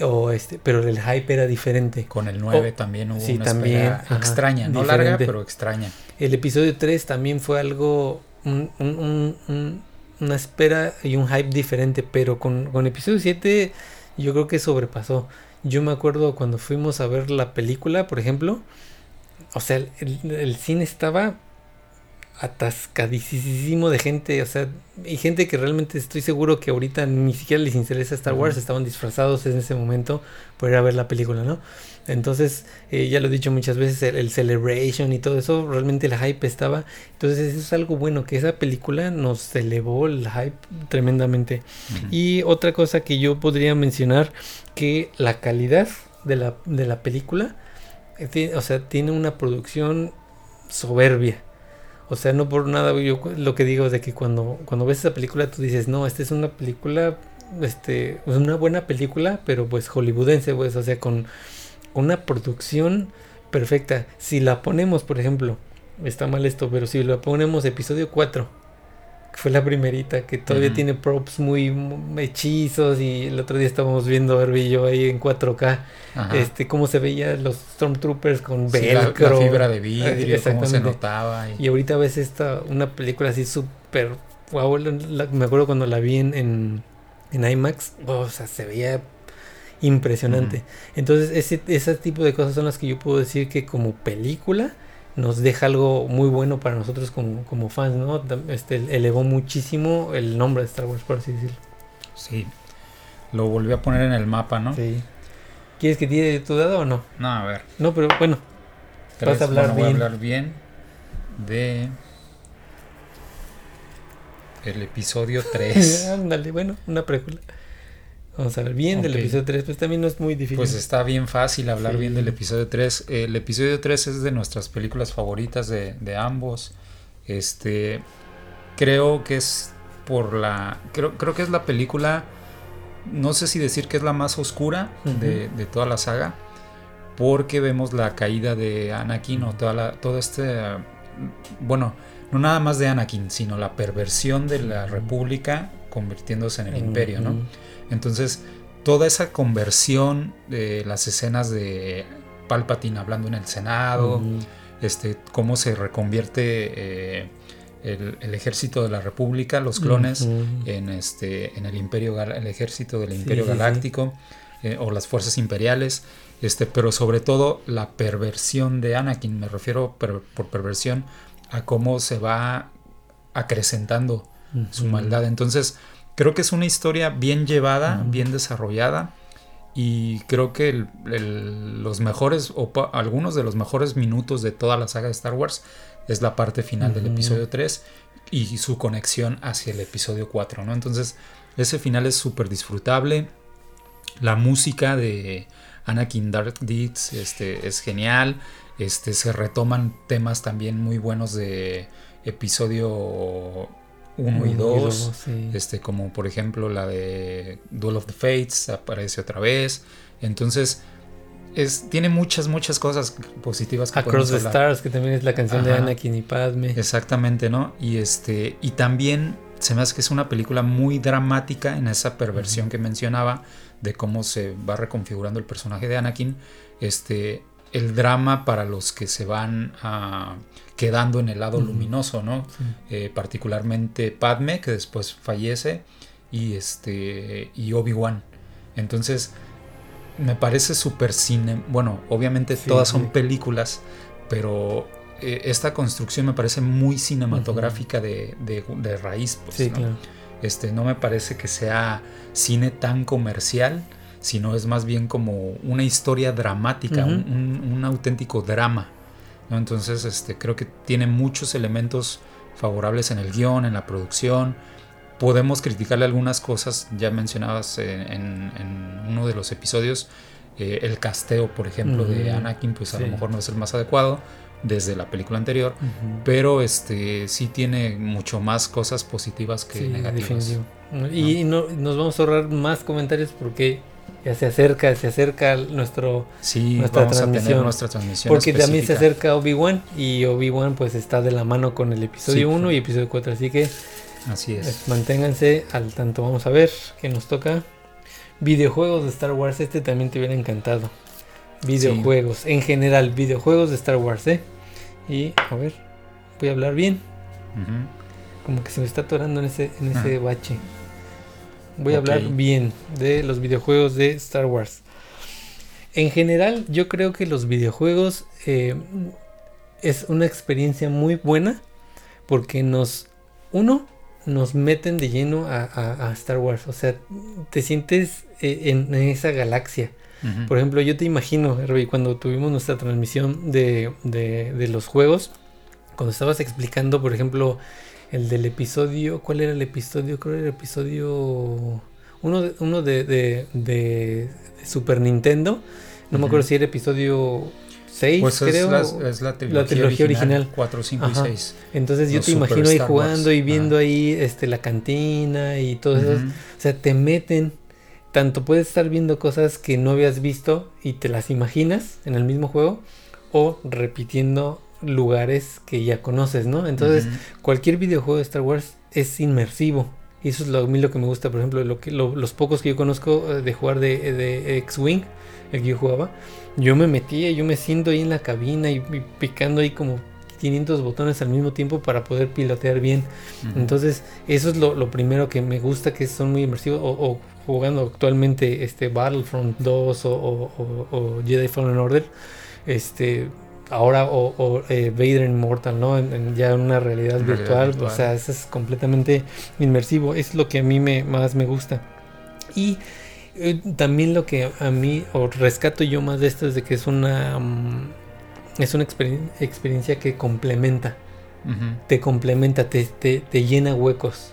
O este, pero el hype era diferente. Con el 9 también hubo una también, espera extraña, no larga, pero extraña. El episodio 3 también fue algo, un, un, una espera y un hype diferente, pero con, con episodio 7 yo creo que sobrepasó. Yo me acuerdo cuando fuimos a ver la película, por ejemplo, o sea, el, cine estaba atascadísimo de gente, o sea, y gente que realmente estoy seguro que ahorita ni siquiera les interesa Star Wars, estaban disfrazados en ese momento por ir a ver la película, ¿no? Entonces, eh, ya lo he dicho muchas veces, el, Celebration y todo eso, realmente el hype estaba. Entonces, eso es algo bueno, que esa película nos elevó el hype tremendamente. Y otra cosa que yo podría mencionar, que la calidad de la, de la película, eh, o sea, tiene una producción soberbia. O sea, no por nada yo lo que digo de que cuando, cuando ves esa película tú dices, no, esta es una película, este, es una buena película, pero pues hollywoodense, pues, o sea, con una producción perfecta. Si la ponemos, por ejemplo, está mal esto, pero si la ponemos episodio 4, que fue la primerita, que todavía tiene props muy, hechizos y el otro día estábamos viendo yo ahí en 4K, este cómo se veía los Stormtroopers con velcro. la, fibra de vidrio, cómo se notaba. Y... ahorita ves esta, una película así súper, wow, me acuerdo cuando la vi en, en, IMAX, o sea, se veía impresionante. Entonces, ese, ese tipo de cosas son las que yo puedo decir que como película nos deja algo muy bueno para nosotros como, como fans, ¿no? Este, elevó muchísimo el nombre de Star Wars, por así decirlo. Sí, lo volvió a poner en el mapa, ¿no? Sí. ¿Quieres que tire tu dado o no? No, a ver. No, pero bueno. vas a hablar bien. Voy a hablar bien de el episodio 3. Ándale, bueno, una precuela. Vamos a ver bien del episodio 3, pues también no es muy difícil. Pues está bien fácil hablar bien del episodio 3. El episodio 3 es de nuestras películas favoritas de, de ambos. Este, creo que es por la, creo, creo que es la película, no sé si decir que es la más oscura de, de, toda la saga, porque vemos la caída de Anakin o toda la, todo este, bueno, no nada más de Anakin, sino la perversión de la República convirtiéndose en el Imperio, ¿no? Entonces, toda esa conversión de las escenas de Palpatine hablando en el Senado, este, cómo se reconvierte eh, el, ejército de la República, los clones, en, este, en el imperio, el ejército del Imperio Galáctico eh, o las fuerzas imperiales, este, pero sobre todo la perversión de Anakin, me refiero por perversión a cómo se va acrecentando su maldad. Entonces, creo que es una historia bien llevada, bien desarrollada. Y creo que los mejores, o algunos de los mejores minutos de toda la saga de Star Wars es la parte final del episodio 3 y su conexión hacia el episodio 4, ¿no? Entonces, ese final es súper disfrutable. La música de Anakin Dark Deeds este, es genial. Este, se retoman temas también muy buenos de episodio 1 y 2, este, como por ejemplo la de Duel of the Fates aparece otra vez. Entonces, es, tiene muchas, muchas cosas positivas que Across the Stars, que también es la canción de Anakin y Padme. Exactamente, ¿no? Y este, y también se me hace que es una película muy dramática en esa perversión que mencionaba de cómo se va reconfigurando el personaje de Anakin. Este, el drama para los que se van a, quedando en el lado luminoso, ¿no? Eh, particularmente Padme, que después fallece, y, este, y Obi-Wan. Entonces, me parece súper cine. Bueno, obviamente todas son películas, pero eh, esta construcción me parece muy cinematográfica de, de, raíz. Pues, ¿no? Este, no me parece que sea cine tan comercial sino es más bien como una historia dramática, un, auténtico drama. ¿no? Entonces este, creo que tiene muchos elementos favorables en el guion, en la producción. Podemos criticarle algunas cosas, ya mencionabas en, uno de los episodios, eh, el casteo, por ejemplo, de Anakin, pues a lo mejor no es el más adecuado desde la película anterior, pero este sí tiene mucho más cosas positivas que negativas. Y no, nos vamos a ahorrar más comentarios porque ya se acerca, se acerca nuestro sí, nuestra vamos transmisión. A tener nuestra transmisión porque también se acerca Obi-Wan y Obi-Wan pues está de la mano con el episodio 1 y episodio 4, así que así es. Pues, manténganse al tanto. Vamos a ver qué nos toca. Videojuegos de Star Wars, este también te hubiera encantado. Videojuegos, en general, videojuegos de Star Wars, ¿eh? Y a ver, voy a hablar bien. Como que se me está atorando en ese, en ese ah. bache. Voy a hablar bien de los videojuegos de Star Wars. En general, yo creo que los videojuegos eh, es una experiencia muy buena porque nos, uno, nos meten de lleno a, Star Wars. O sea, te sientes eh, en, esa galaxia. Por ejemplo, yo te imagino, Herbie, cuando tuvimos nuestra transmisión de, de los juegos, cuando estabas explicando, por ejemplo, el del episodio, ¿cuál era el episodio? Creo que era el episodio uno de, uno de, de, Super Nintendo. No me acuerdo si era episodio 6, pues creo. Es la, trilogía, original, 4, 5 y 6. Entonces yo te imagino ahí jugando y viendo ahí este la cantina y todo eso. O sea, te meten. Tanto puedes estar viendo cosas que no habías visto y te las imaginas en el mismo juego. O repitiendo lugares que ya conoces, ¿no? Entonces, cualquier videojuego de Star Wars es inmersivo. Y eso es lo, a mí lo que me gusta, por ejemplo, lo que, los pocos que yo conozco eh, de jugar de, de X-Wing, el que yo jugaba, yo me metía, yo me siento ahí en la cabina y, picando ahí como 500 botones al mismo tiempo para poder pilotear bien. Entonces, eso es lo, primero que me gusta, que son muy inmersivos. O, jugando actualmente este Battlefront 2 o, o, Jedi Fallen Order. Este, ahora o, eh, Vader Immortal, ¿no? En, ya en una realidad, virtual, o sea, eso es completamente inmersivo, es lo que a mí me, más me gusta. Y eh, también lo que a mí, o rescato yo más de esto es de que es una, mm, es una experiencia que complementa, te complementa, te, te, llena huecos.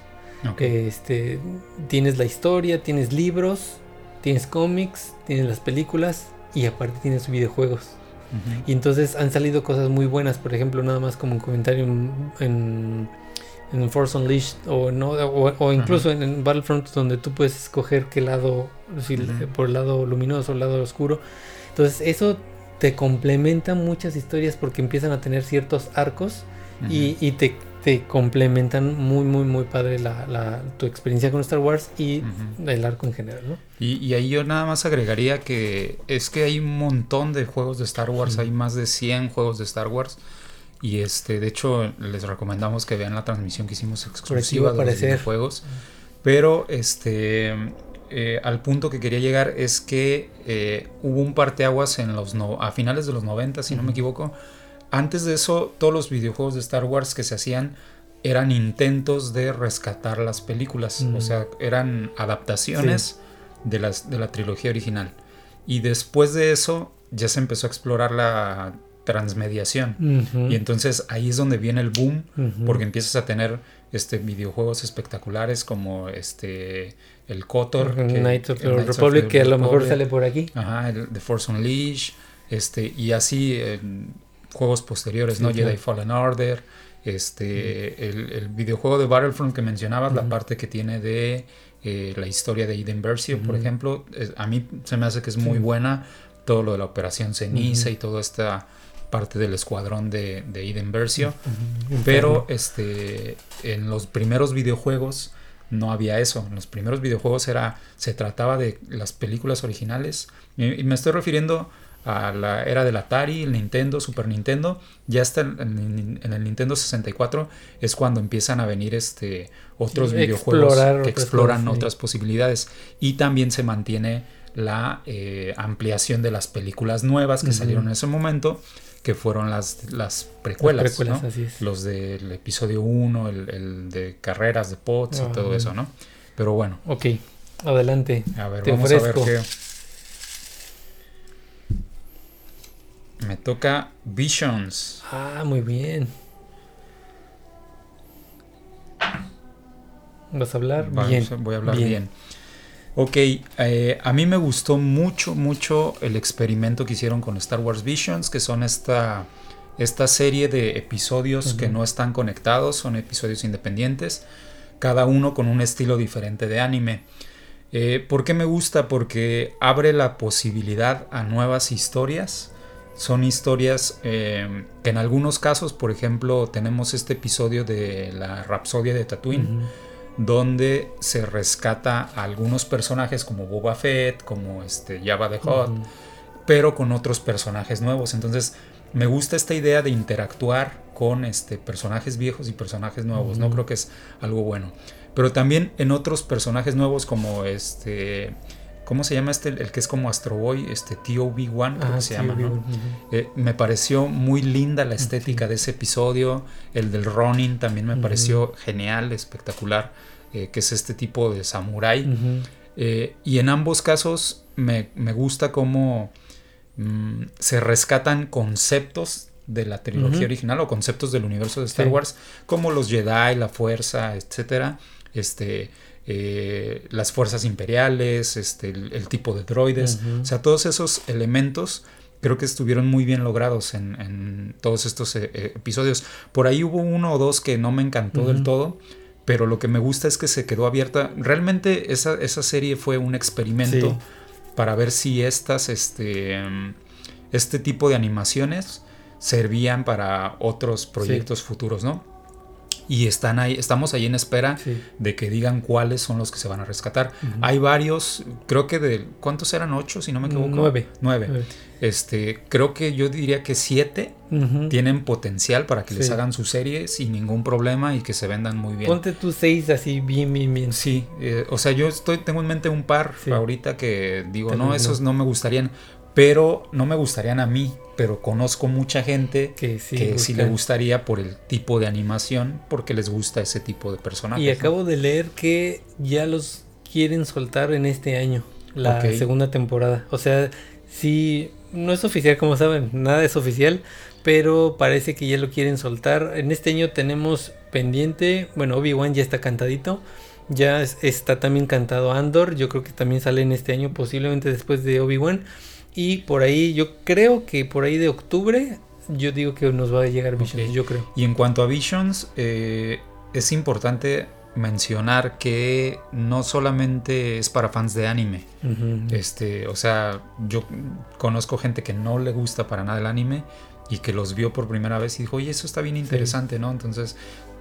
Este, tienes la historia, tienes libros, tienes cómics, tienes las películas y aparte tienes videojuegos. Y entonces han salido cosas muy buenas, por ejemplo, nada más como un comentario en, en, Force Unleashed o, no, o, incluso en, Battlefront donde tú puedes escoger qué lado, si, por el lado luminoso o el lado oscuro. Entonces eso te complementa muchas historias porque empiezan a tener ciertos arcos y, y te te complementan muy, muy, muy padre la, tu experiencia con Star Wars y el arco en general, ¿no? Y, ahí yo nada más agregaría que es que hay un montón de juegos de Star Wars, hay más de 100 juegos de Star Wars. Y este, de hecho, les recomendamos que vean la transmisión que hicimos exclusiva de los juegos. Pero este eh, al punto que quería llegar es que eh, hubo un parteaguas en los no, a finales de los 90, si no me equivoco, antes de eso, todos los videojuegos de Star Wars que se hacían eran intentos de rescatar las películas, o sea, eran adaptaciones de, las, de la trilogía original. Y después de eso ya se empezó a explorar la transmediación. Y entonces ahí es donde viene el boom, porque empiezas a tener este, videojuegos espectaculares como este el KOTOR. Knights of the Republic, que a lo mejor sale por aquí. Ajá, el The Force Unleashed. Este, y así juegos posteriores, ¿no? Jedi Fallen Order, este, el, videojuego de Battlefront que mencionabas, la parte que tiene de eh, la historia de Eden Versio, por ejemplo, a mí se me hace que es muy buena todo lo de la Operación Ceniza y toda esta parte del escuadrón de, de Eden Versio, pero este, en los primeros videojuegos no había eso. En los primeros videojuegos era, se trataba de las películas originales. Y me estoy refiriendo a la era del Atari, el Nintendo, Super Nintendo, ya está en, el Nintendo 64 es cuando empiezan a venir este otros videojuegos que exploran otras posibilidades. Y también se mantiene la eh, ampliación de las películas nuevas que salieron en ese momento que fueron las, las precuelas, los del episodio 1, el, de carreras de pots y todo eso, ¿no? Pero bueno. Ok, adelante. A ver, vamos a ver qué, Me toca Visions. Ah, muy bien. ¿Vas a hablar? bien. Voy a hablar bien. Ok, eh, a mí me gustó mucho, mucho el experimento que hicieron con Star Wars Visions, que son esta, esta serie de episodios que no están conectados, son episodios independientes, cada uno con un estilo diferente de anime. Eh, ¿Por qué me gusta? Porque abre la posibilidad a nuevas historias son historias eh, que en algunos casos, por ejemplo, tenemos este episodio de la Rapsodia de Tatooine, donde se rescata a algunos personajes como Boba Fett, como este Jabba the Hutt, pero con otros personajes nuevos. Entonces, me gusta esta idea de interactuar con este, personajes viejos y personajes nuevos, ¿no? Creo que es algo bueno. Pero también en otros personajes nuevos como este ¿Cómo se llama este? El que es como Astro Boy, este TOB1, creo que se llama, ¿no? Eh, me pareció muy linda la estética de ese episodio. El del Ronin también me pareció genial, espectacular, eh, que es este tipo de samurai. Eh, y en ambos casos me, gusta cómo mm, se rescatan conceptos de la trilogía original o conceptos del universo de Star Wars, como los Jedi, la fuerza, etcétera. Este eh, las fuerzas imperiales, este, el, tipo de droides, o sea, todos esos elementos creo que estuvieron muy bien logrados en, todos estos eh, eh, episodios. Por ahí hubo uno o dos que no me encantó del todo, pero lo que me gusta es que se quedó abierta. Realmente esa, esa serie fue un experimento para ver si estas, este, este tipo de animaciones servían para otros proyectos futuros, ¿no? Y están ahí, estamos ahí en espera de que digan cuáles son los que se van a rescatar. Hay varios, creo que de, ¿cuántos eran? ¿Ocho, si no me equivoco? Nueve. Nueve. Este, creo que yo diría que siete tienen potencial para que les hagan su serie sin ningún problema y que se vendan muy bien. Ponte tus seis así bien, bien, bien. Sí, eh, o sea, yo estoy, tengo en mente un par ahorita que digo, no, esos no. no me gustarían, pero no me gustarían a mí pero conozco mucha gente que sí, le gustaría por el tipo de animación, porque les gusta ese tipo de personajes. Y acabo de leer que ya los quieren soltar en este año, la segunda temporada. O sea, sí, no es oficial, como saben, nada es oficial, pero parece que ya lo quieren soltar. En este año tenemos pendiente, bueno, Obi-Wan ya está cantadito. Ya está también cantado Andor. Yo creo que también sale en este año, posiblemente después de Obi-Wan. Y por ahí, yo creo que por ahí de octubre, yo digo que nos va a llegar Visions, yo creo. Y en cuanto a Visions, eh, es importante mencionar que no solamente es para fans de anime. Este, o sea, yo conozco gente que no le gusta para nada el anime y que los vio por primera vez y dijo, oye, eso está bien interesante, ¿no? Entonces,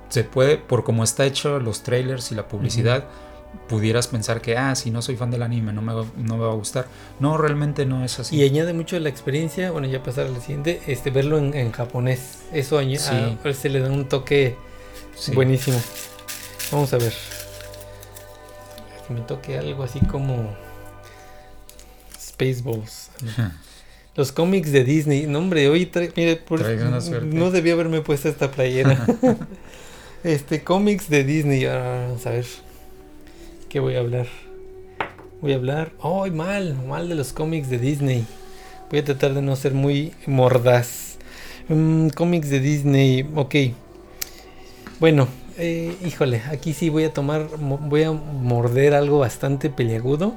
se puede, por cómo está hecho los trailers y la publicidad, pudieras pensar que, ah, si no soy fan del anime, no me, va, no me va a gustar. No, realmente no es así. Y añade mucho la experiencia, bueno, ya pasar a la siguiente, este, verlo en, japonés. Eso añade, se le da un toque buenísimo. Vamos a ver. Que me toque algo así como Spaceballs. Los cómics de Disney. No, hombre, hoy mire, no debía haberme puesto esta playera. este, cómics de Disney. vamos a ver. ¿Qué voy a hablar? Voy a hablar. ¡Ay, mal! Mal de los cómics de Disney. Voy a tratar de no ser muy mordaz. Mm, cómics de Disney. Ok. Bueno, eh, híjole, aquí sí voy a tomar, voy a morder algo bastante peliagudo,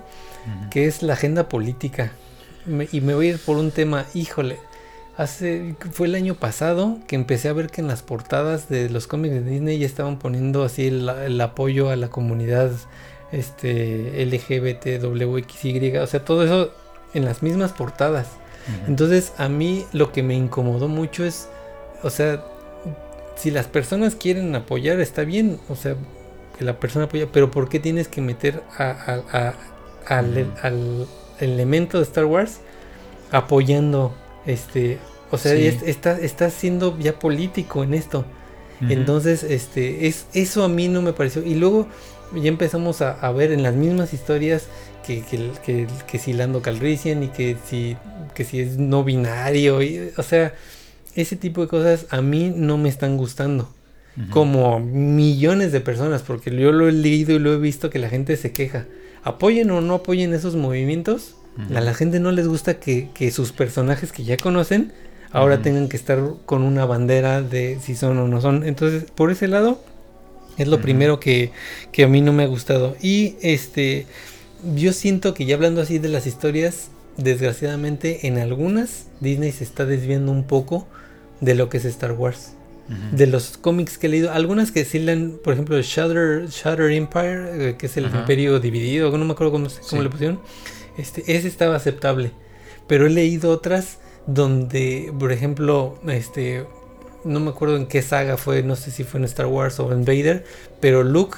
que es la agenda política. y me voy a ir por un tema, híjole, hace, fue el año pasado que empecé a ver que en las portadas de los cómics de Disney ya estaban poniendo así el, apoyo a la comunidad este, LGBTWXY, o sea, todo eso en las mismas portadas. Entonces a mí lo que me incomodó mucho es, o sea, si las personas quieren apoyar, está bien, o sea, que la persona apoya, pero ¿por qué tienes que meter a, al, elemento de Star Wars apoyando este, o sea, está, está siendo ya político en esto. Entonces, este, es, eso a mí no me pareció. Y luego ya empezamos a, ver en las mismas historias que, que, que, si Lando Calrissian y que si, que si es no binario. Y, o sea, ese tipo de cosas a mí no me están gustando. Como millones de personas, porque yo lo he leído y lo he visto que la gente se queja. Apoyen o no apoyen esos movimientos, a la gente no les gusta que, sus personajes que ya conocen ahora tengan que estar con una bandera de si son o no son. Entonces, por ese lado, es lo primero que, que, a mí no me ha gustado. Y este, yo siento que ya hablando así de las historias, desgraciadamente en algunas Disney se está desviando un poco de lo que es Star Wars. De los cómics que he leído, algunas que sí por ejemplo, Shatter, Shatter Empire, eh, que es el imperio dividido, no me acuerdo cómo, cómo le pusieron, este, ese estaba aceptable. Pero he leído otras donde, por ejemplo, este, no me acuerdo en qué saga fue, no sé si fue en Star Wars o en Vader, pero Luke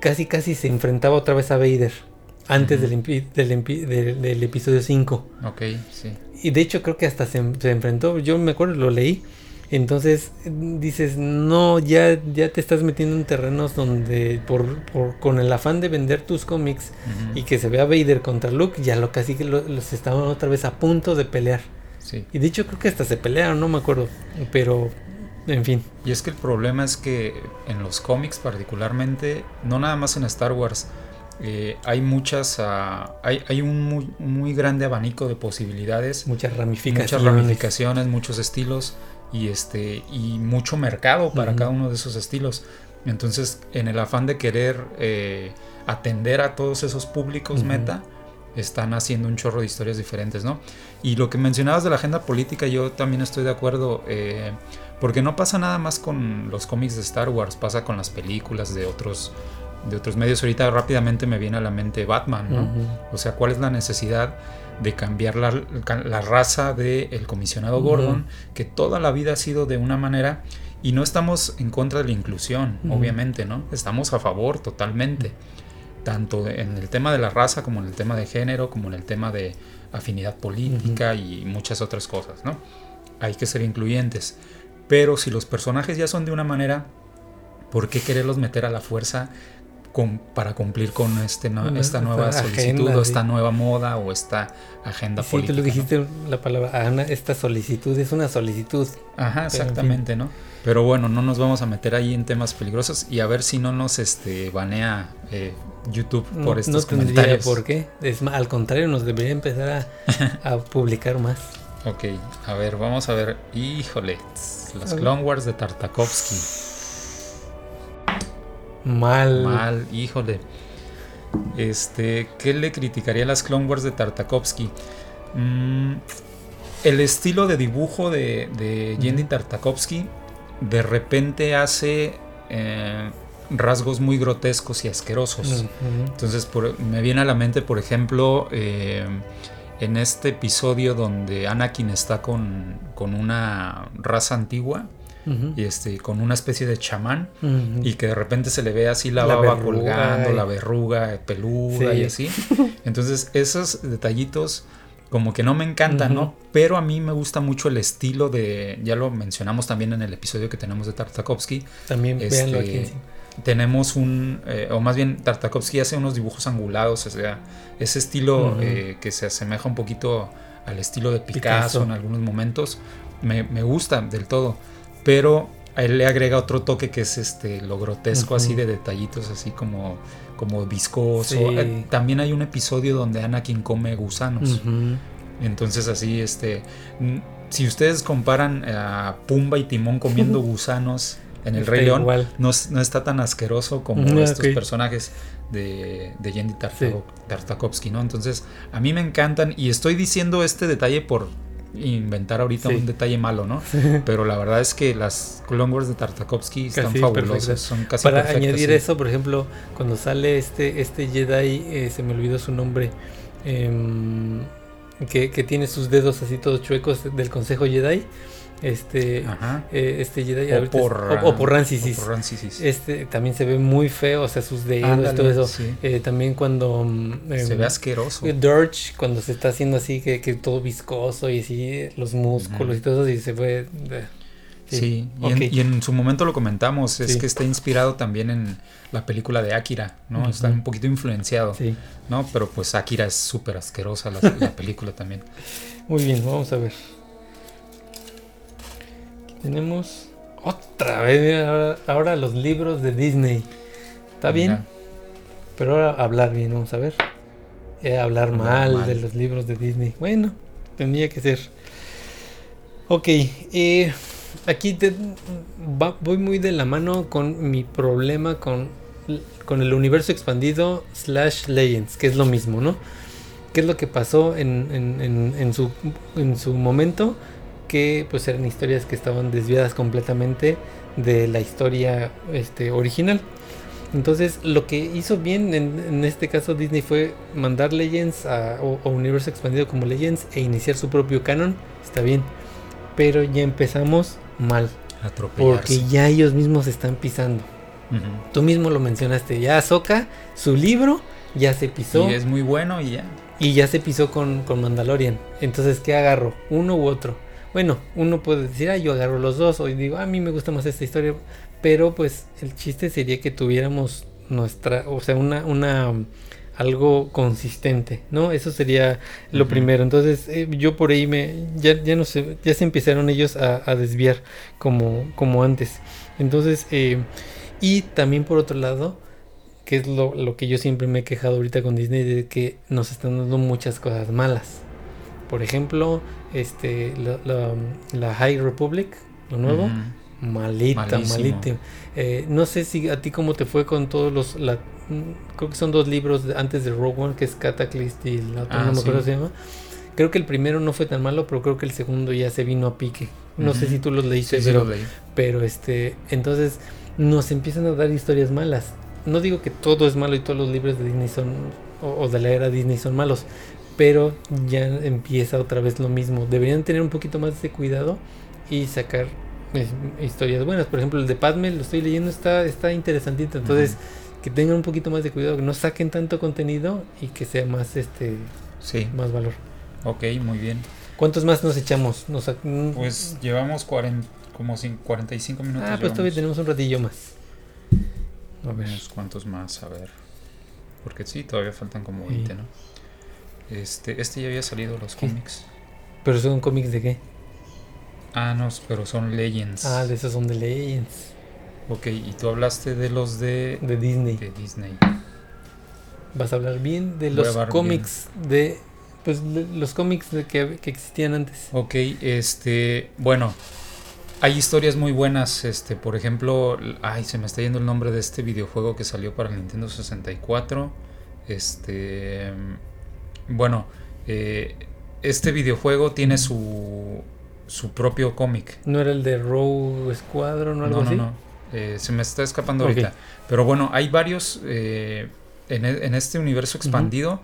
casi casi se enfrentaba otra vez a Vader antes del, del, episodio 5. Ok, sí. Y de hecho creo que hasta se, enfrentó, yo me acuerdo, lo leí. Entonces dices, no, ya, ya te estás metiendo en terrenos donde por, con el afán de vender tus cómics y que se vea Vader contra Luke, ya lo casi que los estaban otra vez a punto de pelear. Sí. Y de hecho creo que hasta se pelearon, no me acuerdo. Pero, en fin. Y es que el problema es que en los cómics particularmente, no nada más en Star Wars, eh, hay muchas, hay, hay, un muy, grande abanico de posibilidades. Muchas ramificaciones. Muchas ramificaciones, muchos estilos y, este, y mucho mercado para cada uno de esos estilos. Entonces, en el afán de querer eh, atender a todos esos públicos meta, están haciendo un chorro de historias diferentes, ¿no? Y lo que mencionabas de la agenda política, yo también estoy de acuerdo, eh, porque no pasa nada más con los cómics de Star Wars, pasa con las películas de otros de otros medios. Ahorita rápidamente me viene a la mente Batman, ¿no? O sea, ¿cuál es la necesidad de cambiar la, raza del comisionado Gordon, que toda la vida ha sido de una manera, y no estamos en contra de la inclusión, obviamente, ¿no? Estamos a favor totalmente, tanto en el tema de la raza como en el tema de género, como en el tema de afinidad política y muchas otras cosas, ¿no? Hay que ser incluyentes. Pero si los personajes ya son de una manera, ¿por qué quererlos meter a la fuerza para cumplir con este esta nueva solicitud o esta nueva moda o esta agenda sí, política. tú lo dijiste la palabra, esta solicitud es una solicitud. Ajá, exactamente, ¿no? Pero bueno, no nos vamos a meter ahí en temas peligrosos y a ver si no nos este banea eh, YouTube por estos no comentarios. por qué. Es, al contrario, nos debería empezar a, a publicar más. Ok, a ver, vamos a ver. Híjole, las Clone Wars de Tartakovsky. Mal. Mal, híjole. Este, ¿qué le criticaría a las Clone Wars de Tartakovsky? Mm, el estilo de dibujo de, de Yendi Tartakovsky de repente hace eh, rasgos muy grotescos y asquerosos. Entonces me viene a la mente, por ejemplo, eh, en este episodio donde Anakin está con, con una raza antigua. Y este, con una especie de chamán, y que de repente se le ve así la, baba colgando, la verruga peluda y así. Entonces, esos detallitos como que no me encantan, ¿no? Pero a mí me gusta mucho el estilo de, ya lo mencionamos también en el episodio que tenemos de Tartakovsky. También véanlo aquí. Tenemos un, eh, o más bien Tartakovsky hace unos dibujos angulados, o sea, ese estilo eh, que se asemeja un poquito al estilo de Picasso, en algunos momentos, me, gusta del todo, pero a él le agrega otro toque que es este lo grotesco así de detallitos así como como viscoso. Eh, también hay un episodio donde Anakin come gusanos. Entonces así este si ustedes comparan a Pumba y Timón comiendo gusanos en el Rey León no, no, está tan asqueroso como mm, estos personajes de, de Yendi Tartakovsky, ¿no? Entonces, a mí me encantan y estoy diciendo este detalle por inventar ahorita un detalle malo, ¿no? Pero la verdad es que las Clone Wars de Tartakovsky están fabulosas, son casi Para añadir eso, por ejemplo, cuando sale este, este Jedi, eh, se me olvidó su nombre, em, que, que, tiene sus dedos así todos chuecos del Consejo Jedi este eh, este Jedi o por, o, por Rancisis. este también se ve muy feo o sea sus dedos y todo eso. eh, también cuando mm, se em, ve asqueroso. Dirge cuando se está haciendo así que, que todo viscoso y así los músculos y todo eso y se ve Sí, Y, en, su momento lo comentamos, es que está inspirado también en la película de Akira, ¿no? Está un poquito influenciado, ¿no? Pero pues Akira es súper asquerosa la, la película también. Muy bien, vamos a ver. Tenemos otra vez, ahora, los libros de Disney. ¿Está bien? Pero ahora hablar bien, vamos a ver. Eh, hablar, mal, de los libros de Disney. Bueno, tendría que ser. Ok, eh, aquí te, voy muy de la mano con mi problema con, con el universo expandido slash Legends, que es lo mismo, ¿no? ¿Qué es lo que pasó en, en, en, su, en su momento? Que pues eran historias que estaban desviadas completamente de la historia este, original. Entonces lo que hizo bien en, este caso Disney fue mandar Legends a, o, Universo Expandido como Legends e iniciar su propio canon. Está bien. Pero ya empezamos mal. Porque ya ellos mismos están pisando. Tú mismo lo mencionaste. Ya Ahsoka, su libro, ya se pisó. Y es muy bueno y ya. Y ya se pisó con, con Mandalorian. Entonces, ¿qué agarro? ¿Uno u otro? Bueno, uno puede decir, ah, yo agarro los dos, o digo, a mí me gusta más esta historia, pero pues el chiste sería que tuviéramos nuestra, o sea, una, una, algo consistente, ¿no? Eso sería lo primero. Entonces, eh, yo por ahí me, ya, ya no sé, ya se empezaron ellos a, desviar como, como antes. Entonces, eh, y también por otro lado, que es lo, lo que yo siempre me he quejado ahorita con Disney, de que nos están dando muchas cosas malas. Por ejemplo, este, la, High Republic, lo nuevo, malita, malita. Eh, no sé si a ti cómo te fue con todos los, la, creo que son dos libros antes de Rogue One, que es Cataclysm y la otra, no me acuerdo se llama. Creo que el primero no fue tan malo, pero creo que el segundo ya se vino a pique. No sé si tú los leíste, pero, pero este, entonces nos empiezan a dar historias malas. No digo que todo es malo y todos los libros de Disney son, o de la era Disney son malos, pero ya empieza otra vez lo mismo. Deberían tener un poquito más de cuidado y sacar pues, historias buenas. Por ejemplo, el de Padme lo estoy leyendo, está, está interesantito. Entonces, que tengan un poquito más de cuidado, que no saquen tanto contenido y que sea más este sí. más valor. Ok, muy bien. ¿Cuántos más nos echamos? pues llevamos 40, como 45 minutos. Ah, pues todavía tenemos un ratillo más. A ver. ¿Cuántos más? A ver. Porque sí, todavía faltan como 20, ¿no? Este, este ya había salido los cómics. ¿Pero son cómics de qué? Ah, no, pero son Legends. Ah, de esos son de Legends. Ok, y tú hablaste de los de... De Disney. De Disney. Vas a hablar bien de los cómics de... Pues los cómics de que, que existían antes. Ok, este... Bueno, hay historias muy buenas, este, por ejemplo, ay, se me está yendo el nombre de este videojuego que salió para el Nintendo 64. Este, bueno, eh, este videojuego tiene su, su propio cómic. ¿No era el de Rogue Squadron o algo no, así? No, no, eh, se me está escapando ahorita. Pero bueno, hay varios eh, en, e, en, este universo expandido.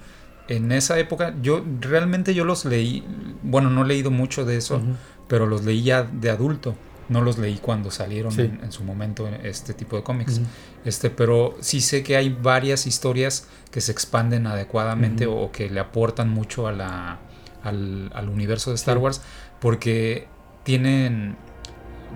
En esa época, yo realmente yo los leí, bueno, no he leído mucho de eso, pero los leí ya de adulto. No los leí cuando salieron en, su momento este tipo de cómics. Este, pero sí sé que hay varias historias que se expanden adecuadamente o que le aportan mucho a la, al, al universo de Star Wars. Porque tienen,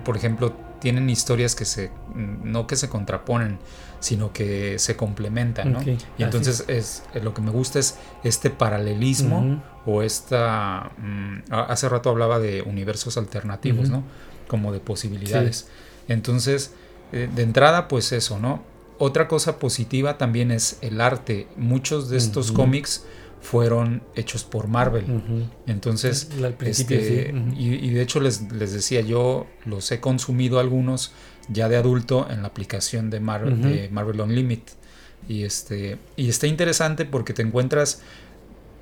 por ejemplo, tienen historias que se, no que se contraponen, sino que se complementan, ¿no? Y entonces es, lo que me gusta es este paralelismo o esta... Mm, hace rato hablaba de universos alternativos, ¿no? Como de posibilidades. Entonces, eh, de entrada, pues eso, ¿no? Otra cosa positiva también es el arte. Muchos de estos cómics fueron hechos por Marvel. Entonces, este, y, de hecho les, les, decía, yo los he consumido algunos ya de adulto en la aplicación de Marvel, de Marvel Unlimited. Y, este, y está interesante porque te encuentras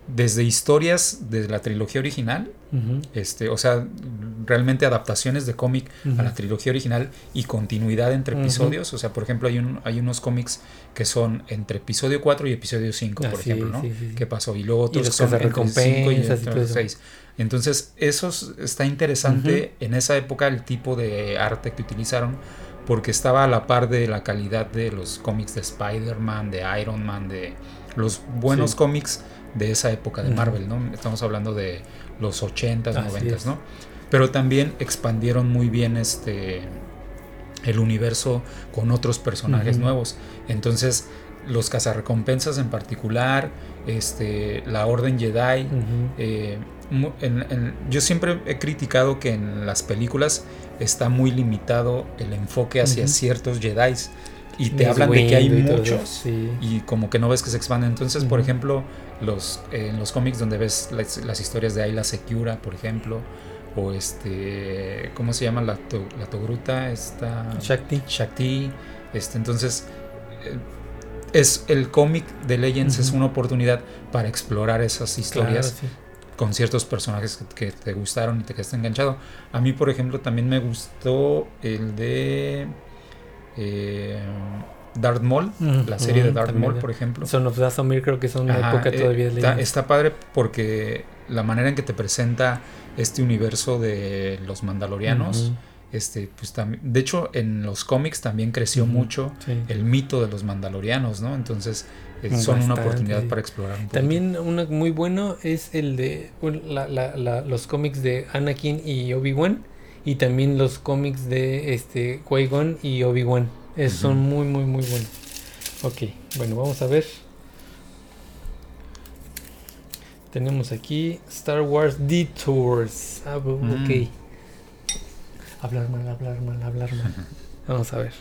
desde historias de la trilogía original, este, o sea, realmente adaptaciones de cómic a la trilogía original y continuidad entre episodios. O sea, por ejemplo, hay, un, hay unos cómics que son entre episodio 4 y episodio 5, por ejemplo, ¿no? ¿Qué pasó? Y luego otros que son entre 5 y 6. Entonces, eso está interesante en esa época, el tipo de arte que utilizaron, porque estaba a la par de la calidad de los cómics de Spider-Man, de Iron Man, de los buenos cómics de esa época de Marvel, ¿no? Estamos hablando de los 80s, 90s, ¿no? Pero también expandieron muy bien este el universo con otros personajes nuevos. Entonces, los cazarrecompensas en particular, este, la Orden Jedi, eh, yo siempre he criticado que en las películas está muy limitado el enfoque hacia ciertos Jedi y te hablan de que hay muchos y como que no ves que se expanden. Entonces, por ejemplo, los, en los cómics donde ves las, historias de Ayla Secura, por ejemplo, o este, ¿cómo se llama la, la Togruta? Esta, Shakti. Shakti. Este, entonces, eh, es el cómic de Legends es una oportunidad para explorar esas historias. Con ciertos personajes que, te gustaron y te quedaste enganchado. A mí, por ejemplo, también me gustó el de eh, Darth Maul, la serie de Darth Maul, por ejemplo. Son of Dathomir creo que son una época eh, todavía está, está, padre porque la manera en que te presenta este universo de los mandalorianos, este, pues también, de hecho en los cómics también creció mucho el mito de los mandalorianos, ¿no? Entonces eh, son una oportunidad para explorar. Un también uno muy bueno es el de los cómics de Anakin y Obi-Wan y también los cómics de este Qui-Gon y Obi-Wan son muy, muy, muy buenos. Ok, bueno, vamos a ver. Tenemos aquí Star Wars Detours. Ah, ok. Mm. Hablar mal, hablar mal, hablar mal. Vamos a ver.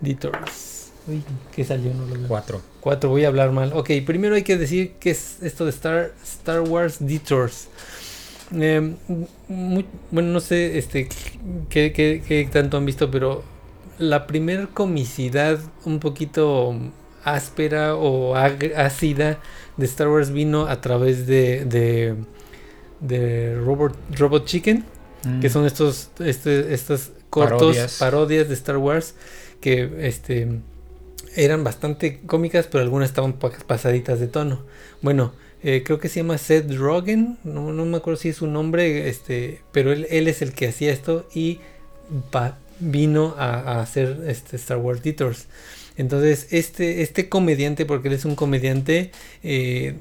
Detours. Uy, ¿qué salió? No lo Cuatro. Cuatro, voy a hablar mal. Ok, primero hay que decir qué es esto de Star, Star Wars Detours. Eh, bueno, no sé este qué, qué, qué tanto han visto, pero la primer comicidad un poquito áspera o ácida de Star Wars vino a través de, de, de Robot, Robot Chicken, que mm. son estos, este, estos cortos parodias. de Star Wars que este, eran bastante cómicas, pero algunas estaban pasaditas de tono. Bueno, eh, creo que se llama Seth Rogen, no, no, me acuerdo si es su nombre, este, pero él, él es el que hacía esto y vino a, hacer este Star Wars Detours. Entonces, este, este comediante, porque él es un comediante, eh,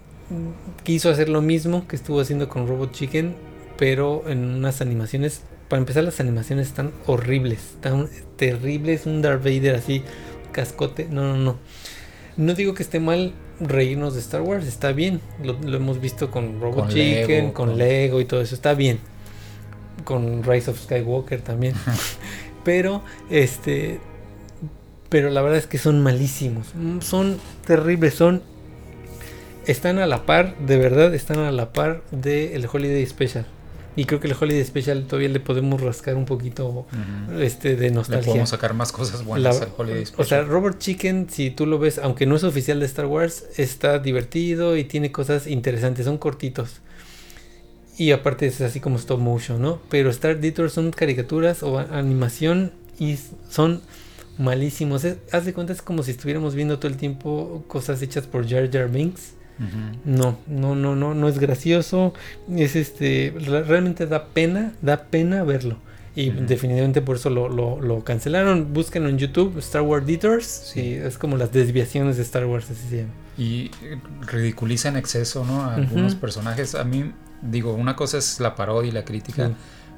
quiso hacer lo mismo que estuvo haciendo con Robot Chicken, pero en unas animaciones. Para empezar, las animaciones están horribles, están terribles. Un Darth Vader así, cascote. No, no, no. No digo que esté mal reírnos de Star Wars, está bien. Lo, hemos visto con Robot Chicken, con Lego y todo eso, está bien. Con Rise of Skywalker también. Pero, este. Pero la verdad es que son malísimos. Mm, son terribles. Son. Están a la par, de verdad, están a la par del el Holiday Special. Y creo que el Holiday Special todavía le podemos rascar un poquito este, de nostalgia. Le podemos sacar más cosas buenas al Holiday Special. O sea, Robert Chicken, si tú lo ves, aunque no es oficial de Star Wars, está divertido y tiene cosas interesantes. Son cortitos. Y aparte es así como stop motion, ¿no? Pero Star Detour son caricaturas o animación y son malísimos. haz de cuenta, es como si estuviéramos viendo todo el tiempo cosas hechas por Jar Jar Binks. No, no, no, no, no es gracioso. Es este, realmente da pena, da pena verlo. Y definitivamente por eso lo, lo, cancelaron. Búsquenlo en YouTube, Star Wars Detours. Sí. es como las desviaciones de Star Wars, así se llama. Y ridiculiza en exceso, ¿no? A algunos personajes. A mí, digo, una cosa es la parodia y la crítica.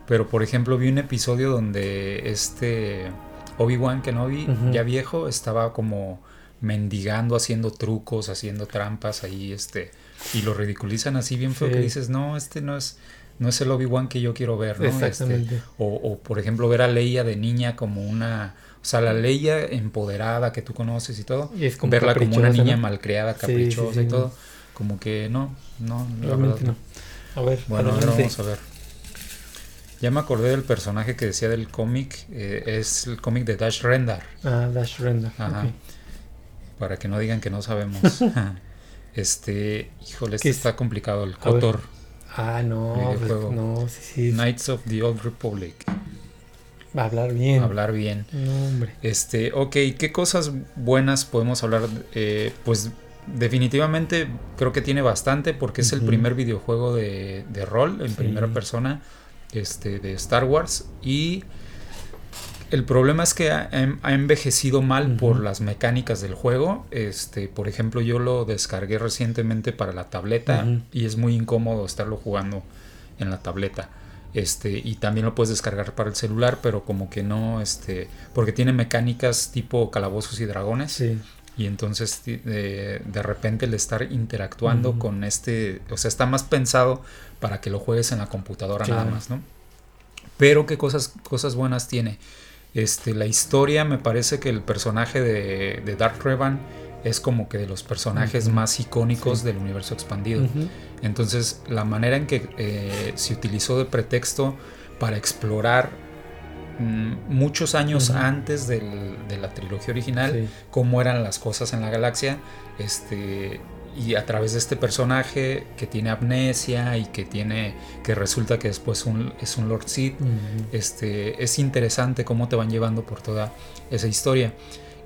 Pero por ejemplo, vi un episodio donde este Obi-Wan Kenobi, ya viejo, estaba como mendigando, haciendo trucos, haciendo trampas ahí, este, y lo ridiculizan así bien feo que dices, no, este no es, no es el Obi-Wan que yo quiero ver, ¿no? Exactamente. Este, o, por ejemplo, ver a Leia de niña como una, o sea, la Leia empoderada que tú conoces y todo, y es verla como una niña malcriada, caprichosa y todo, como que no, no, realmente no. A ver, bueno, ahora vamos a ver. Ya me acordé del personaje que decía del cómic, eh, es el cómic de Dash Rendar. Ah, Dash Rendar. Ajá para que no digan que no sabemos. este, híjole, este está complicado, el Cotor. Ah, no, pues, no, sí, sí. Knights of the Old Republic. Hablar bien. hablar bien. No, hombre. Este, ok, ¿qué cosas buenas podemos hablar? Eh, pues definitivamente creo que tiene bastante porque es el primer videojuego de, de rol en primera persona este, de Star Wars y el problema es que ha, em, envejecido mal por las mecánicas del juego. Este, por ejemplo, yo lo descargué recientemente para la tableta y es muy incómodo estarlo jugando en la tableta. Este, y también lo puedes descargar para el celular, pero como que no, este, porque tiene mecánicas tipo calabozos y dragones. Y entonces de, de repente el estar interactuando con este, o sea, está más pensado para que lo juegues en la computadora nada más, ¿no? Pero qué cosas, cosas buenas tiene. Este, la historia me parece que el personaje de, de Dark Revan es como que de los personajes más icónicos del universo expandido. Entonces, la manera en que eh, se utilizó de pretexto para explorar mm, muchos años antes de la trilogía original, cómo eran las cosas en la galaxia, este, y a través de este personaje que tiene amnesia y que tiene que resulta que después es un Lord Sith este es interesante cómo te van llevando por toda esa historia.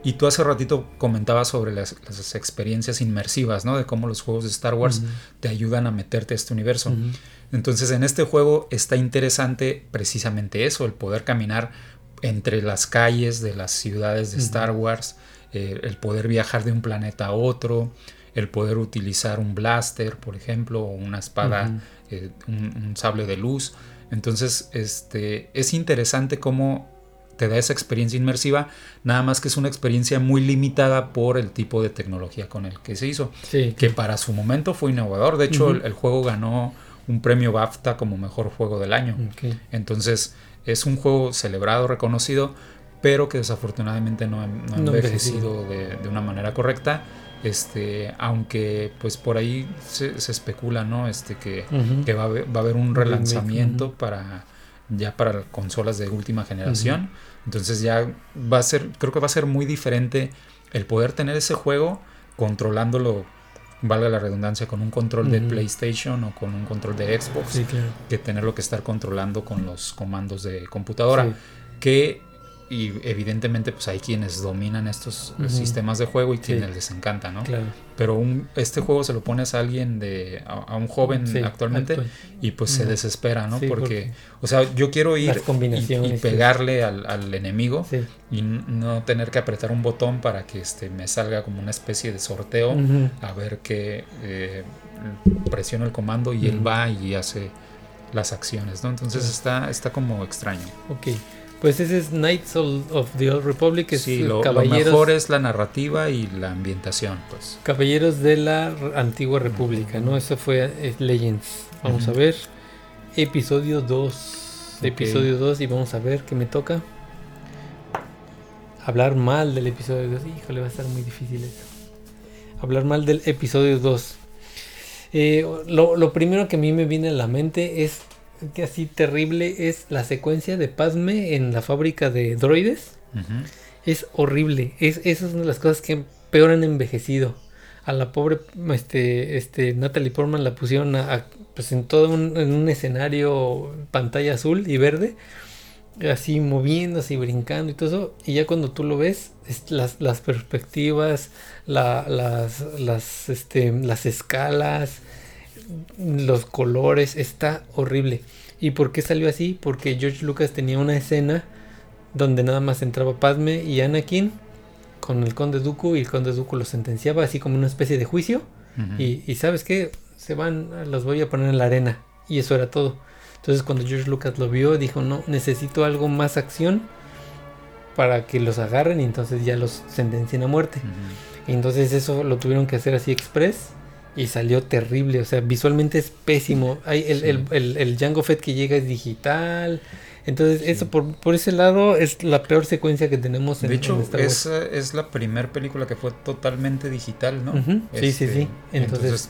Y tú hace ratito comentabas sobre las, experiencias inmersivas no de cómo los juegos de Star Wars te ayudan a meterte a este universo. Entonces en este juego está interesante precisamente eso el poder caminar entre las calles de las ciudades de Star Wars eh, el poder viajar de un planeta a otro el poder utilizar un blaster, por ejemplo, o una espada, eh, un, sable de luz. Entonces, este, es interesante cómo te da esa experiencia inmersiva, nada más que es una experiencia muy limitada por el tipo de tecnología con el que se hizo, que para su momento fue innovador. De hecho, el, juego ganó un premio BAFTA como mejor juego del año. Entonces, es un juego celebrado, reconocido, pero que desafortunadamente no, ha envejecido de, de, una manera correcta este aunque pues por ahí se, especula no este que, va, a haber, un relanzamiento para ya para consolas de última generación. Entonces ya va a ser creo que va a ser muy diferente el poder tener ese juego controlándolo valga la redundancia con un control de PlayStation o con un control de Xbox que tenerlo que estar controlando con los comandos de computadora. Que y evidentemente pues hay quienes dominan estos sistemas de juego y quienes les encanta, ¿no? Claro. Pero un, este juego se lo pones a alguien de a, un joven actualmente y pues se desespera, ¿no? porque, o sea, yo quiero ir y, pegarle al, enemigo y no tener que apretar un botón para que este me salga como una especie de sorteo a ver que eh, presiono el comando y él va y hace las acciones, ¿no? Entonces está está como extraño. Ok. Pues ese es Knights of the Old Republic. Es sí, lo, mejor es la narrativa y la ambientación, pues. Caballeros de la Antigua República, ¿no? Eso fue eh, Legends. Vamos a ver. Episodio 2. Episodio 2 y vamos a ver qué me toca. Hablar mal del episodio 2. Híjole, va a estar muy difícil eso. Hablar mal del episodio 2. Eh, lo, lo primero que a mí me viene a la mente es que así terrible es la secuencia de Padme en la fábrica de droides. Es horrible. Es, esa es una de las cosas que peor han envejecido. A la pobre este, este, Natalie Portman la pusieron a, pues en todo un, en un escenario pantalla azul y verde así moviéndose y brincando y todo eso. Y ya cuando tú lo ves, las, las, perspectivas, las, las, este, las escalas, los colores, está horrible. ¿Y por qué salió así? Porque George Lucas tenía una escena donde nada más entraba Padme y Anakin con el conde Dooku y el conde Dooku los sentenciaba así como una especie de juicio. y, y sabes qué, se van, los voy a poner en la arena. Y eso era todo. Entonces cuando George Lucas lo vio, dijo, no, necesito algo más acción para que los agarren y entonces ya los sentencien a muerte. Y entonces eso lo tuvieron que hacer así express y salió terrible. O sea, visualmente es pésimo. Hay el, el, el, el, Django Fett que llega es digital. Entonces, eso por, por, ese lado es la peor secuencia que tenemos en De hecho, es, es la primera película que fue totalmente digital, ¿no? sí, sí, sí. Este, entonces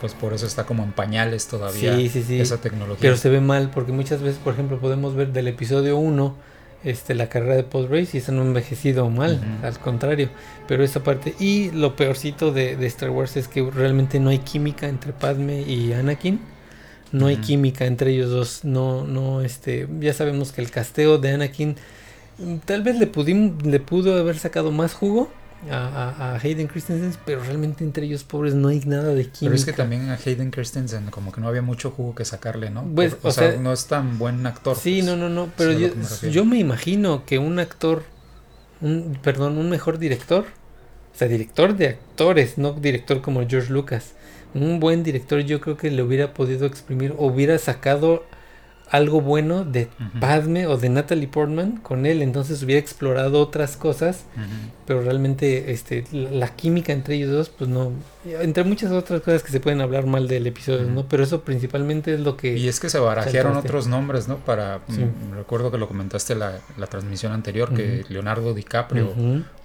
pues por eso está como en pañales todavía esa tecnología. Pero se ve mal porque muchas veces, por ejemplo, podemos ver del episodio 1 este, la carrera de Post Race y eso no ha envejecido mal, al contrario. Pero esa parte, y lo peorcito de, de, Star Wars es que realmente no hay química entre Padme y Anakin. No hay química entre ellos dos. No, no, este, ya sabemos que el casteo de Anakin mm, tal vez le, pudimos, le pudo haber sacado más jugo a, Hayden Christensen, pero realmente entre ellos pobres no hay nada de química. Pero es que también a Hayden Christensen como que no había mucho jugo que sacarle, ¿no? Pues, o, sea, no es tan buen actor. Sí, pues, no, no, no, pero yo me, yo me, imagino que un actor, un, perdón, un mejor director, o sea, director de actores, no director como George Lucas, un buen director yo creo que le hubiera podido exprimir, hubiera sacado algo bueno de Padme o de Natalie Portman con él, entonces hubiera explorado otras cosas, pero realmente este la, química entre ellos dos, pues no, entre muchas otras cosas que se pueden hablar mal del episodio, ¿no? Pero eso principalmente es lo que... Y es que se barajearon otros nombres, ¿no? Para, mm, recuerdo que lo comentaste la, la transmisión anterior, que Leonardo DiCaprio,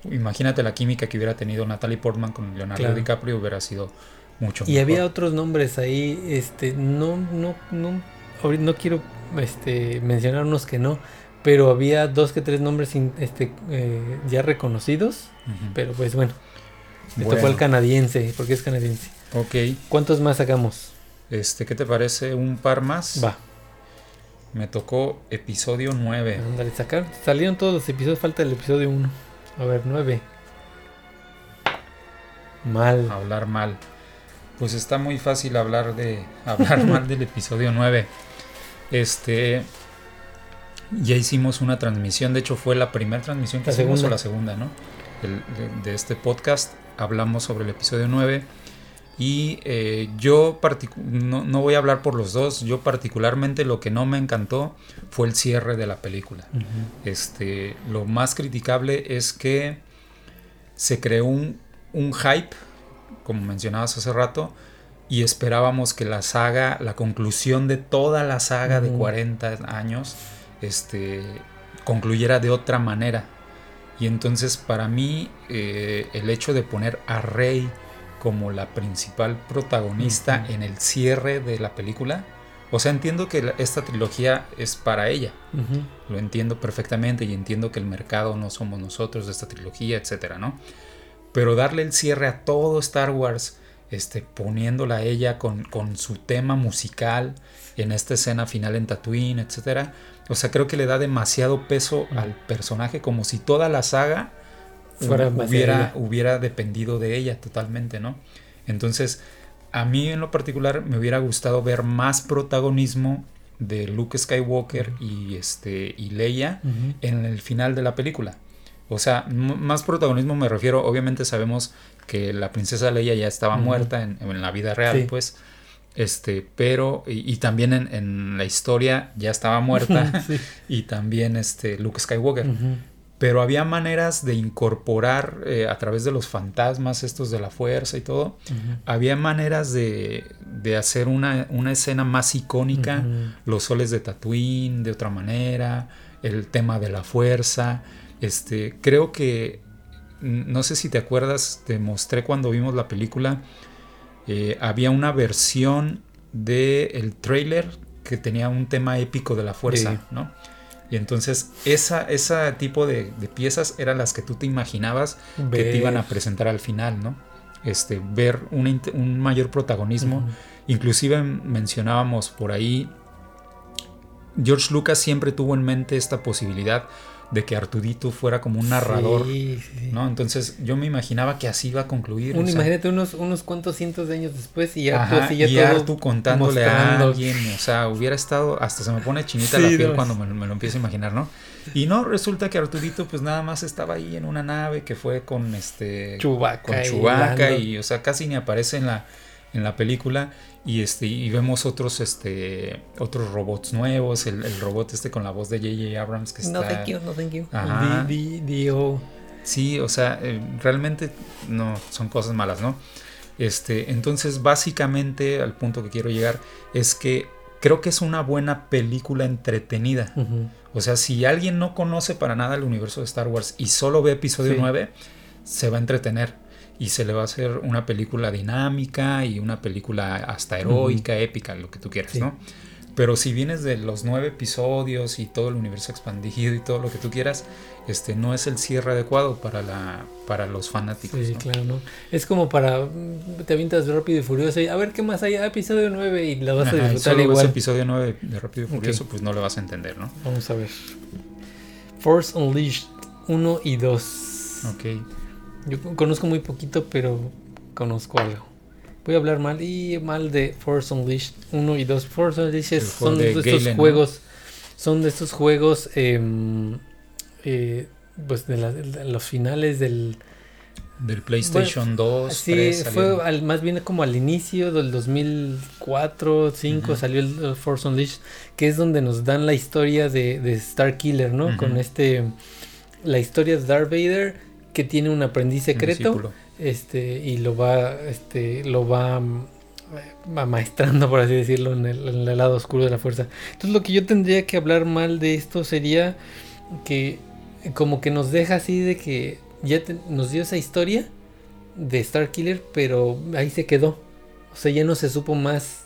imagínate la química que hubiera tenido Natalie Portman con Leonardo DiCaprio, hubiera sido mucho y había otros nombres ahí, este, no, no, no, no quiero este, mencionar unos que no, pero había dos que tres nombres este, eh, ya reconocidos, pero pues bueno, me tocó el canadiense, porque es canadiense. Ok. ¿Cuántos más sacamos? Este, ¿qué te parece? ¿Un par más? Va. Me tocó episodio 9. Ándale, sacar. Salieron todos los episodios, falta el episodio 1. A ver, 9. Mal. Hablar mal. Pues está muy fácil hablar de hablar mal del episodio 9. Este. Ya hicimos una transmisión, de hecho fue la primera transmisión que hicimos o la segunda, ¿no? de, este podcast. Hablamos sobre el episodio 9. Y eh, yo no, no, voy a hablar por los dos. Yo particularmente lo que no me encantó fue el cierre de la película. este, lo más criticable es que se creó un, un hype, como mencionabas hace rato, y esperábamos que la saga, la conclusión de toda la saga de 40 años, este, concluyera de otra manera. Y entonces para mí eh, el hecho de poner a Rey como la principal protagonista en el cierre de la película, o sea, entiendo que esta trilogía es para ella, lo entiendo perfectamente y entiendo que el mercado no somos nosotros de esta trilogía, etcétera, ¿no? Pero darle el cierre a todo Star Wars, este, poniéndola a ella con, su tema musical en esta escena final en Tatooine, etc. O sea, creo que le da demasiado peso al personaje, como si toda la saga hubiera, hubiera dependido de ella totalmente, ¿no? Entonces, a mí en lo particular me hubiera gustado ver más protagonismo de Luke Skywalker y, este, y Leia en el final de la película. O sea, más protagonismo me refiero, obviamente sabemos que la princesa Leia ya estaba muerta en, la vida real, pues. Este, pero, y, también en, la historia ya estaba muerta. Y también este, Luke Skywalker. Pero había maneras de incorporar eh, a través de los fantasmas estos de la fuerza y todo. Había maneras de, de hacer una, una, escena más icónica. Los soles de Tatooine de otra manera. El tema de la fuerza. Este, creo que no sé si te acuerdas, te mostré cuando vimos la película, eh, había una versión del el trailer que tenía un tema épico de la fuerza, ¿no? Y entonces esa, ese tipo de, piezas eran las que tú te imaginabas que te iban a presentar al final, ¿no? Este, ver un, mayor protagonismo. Inclusive mencionábamos por ahí, George Lucas siempre tuvo en mente esta posibilidad de que Artudito fuera como un narrador, ¿no? Entonces yo me imaginaba que así iba a concluir. imagínate unos, unos cuantos cientos de años después y Artu ya Artu contándole a alguien, o sea, hubiera estado, hasta se me pone chinita la piel cuando me, lo empiezo a imaginar, ¿no? Y no, resulta que Artudito pues nada más estaba ahí en una nave que fue con este... Chubaca. Con Chubaca y, o sea, casi ni aparece en la, en la película y este y vemos otros este otros robots nuevos el, robot este con la voz de J.J. Abrams que está no thank you no thank you. Sí o sea eh, realmente no son cosas malas no este entonces básicamente al punto que quiero llegar es que creo que es una buena película entretenida. O sea si alguien no conoce para nada el universo de Star Wars y solo ve episodio 9 se va a entretener y se le va a hacer una película dinámica y una película hasta heroica, épica, lo que tú quieras, ¿no? Pero si vienes de los nueve episodios y todo el universo expandido y todo lo que tú quieras, este no es el cierre adecuado para la para los fanáticos. Sí, claro, ¿no? Es como para te avientas Rápido y Furioso y a ver qué más hay, ah, episodio 9 y la vas a disfrutar solo igual. episodio 9 de Rápido y Furioso, pues no lo vas a entender, ¿no? Vamos a ver. Force Unleashed 1 y 2. Ok. Yo conozco muy poquito, pero conozco algo. Voy a hablar mal y mal de Force Unleashed 1 y 2. Force Unleashed son de, estos juegos. Son de estos juegos. Em, eh, pues de, los finales del. Del PlayStation 2. Sí, fue al, más bien como al inicio del 2004, 2005 salió el, Force Unleashed, que es donde nos dan la historia de, de Star Killer, ¿no? Con este. La historia de Darth Vader que tiene un aprendiz secreto este y lo va este lo va mm, maestrando por así decirlo en el, lado oscuro de la fuerza. Entonces lo que yo tendría que hablar mal de esto sería que como que nos deja así de que ya nos dio esa historia de Star Killer pero ahí se quedó. O sea ya no se supo más.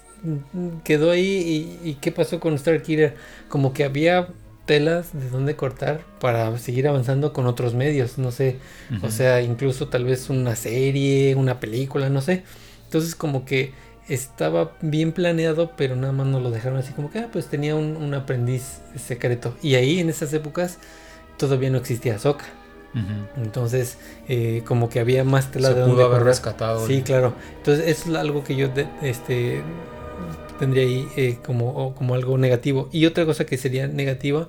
Quedó ahí y, y qué pasó con Star Killer como que había telas de dónde cortar para seguir avanzando con otros medios, no sé, o sea, incluso tal vez una serie, una película, no sé. Entonces como que estaba bien planeado, pero nada más no lo dejaron así como que, ah, pues tenía un, aprendiz secreto. Y ahí en esas épocas todavía no existía Soca. Entonces, eh, como que había más tela de donde haber rescatado. Sí, claro. Entonces, es algo que yo este, tendría ahí eh, como, como algo negativo. Y otra cosa que sería negativa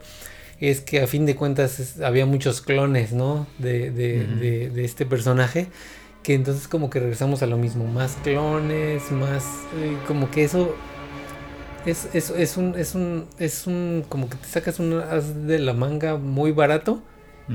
es que a fin de cuentas había muchos clones, ¿no? De, de, de, este personaje. Que entonces como que regresamos a lo mismo. Más clones, más... Eh, como que eso... Es, es, es, un, es un... Es un... Como que te sacas un as de la manga muy barato.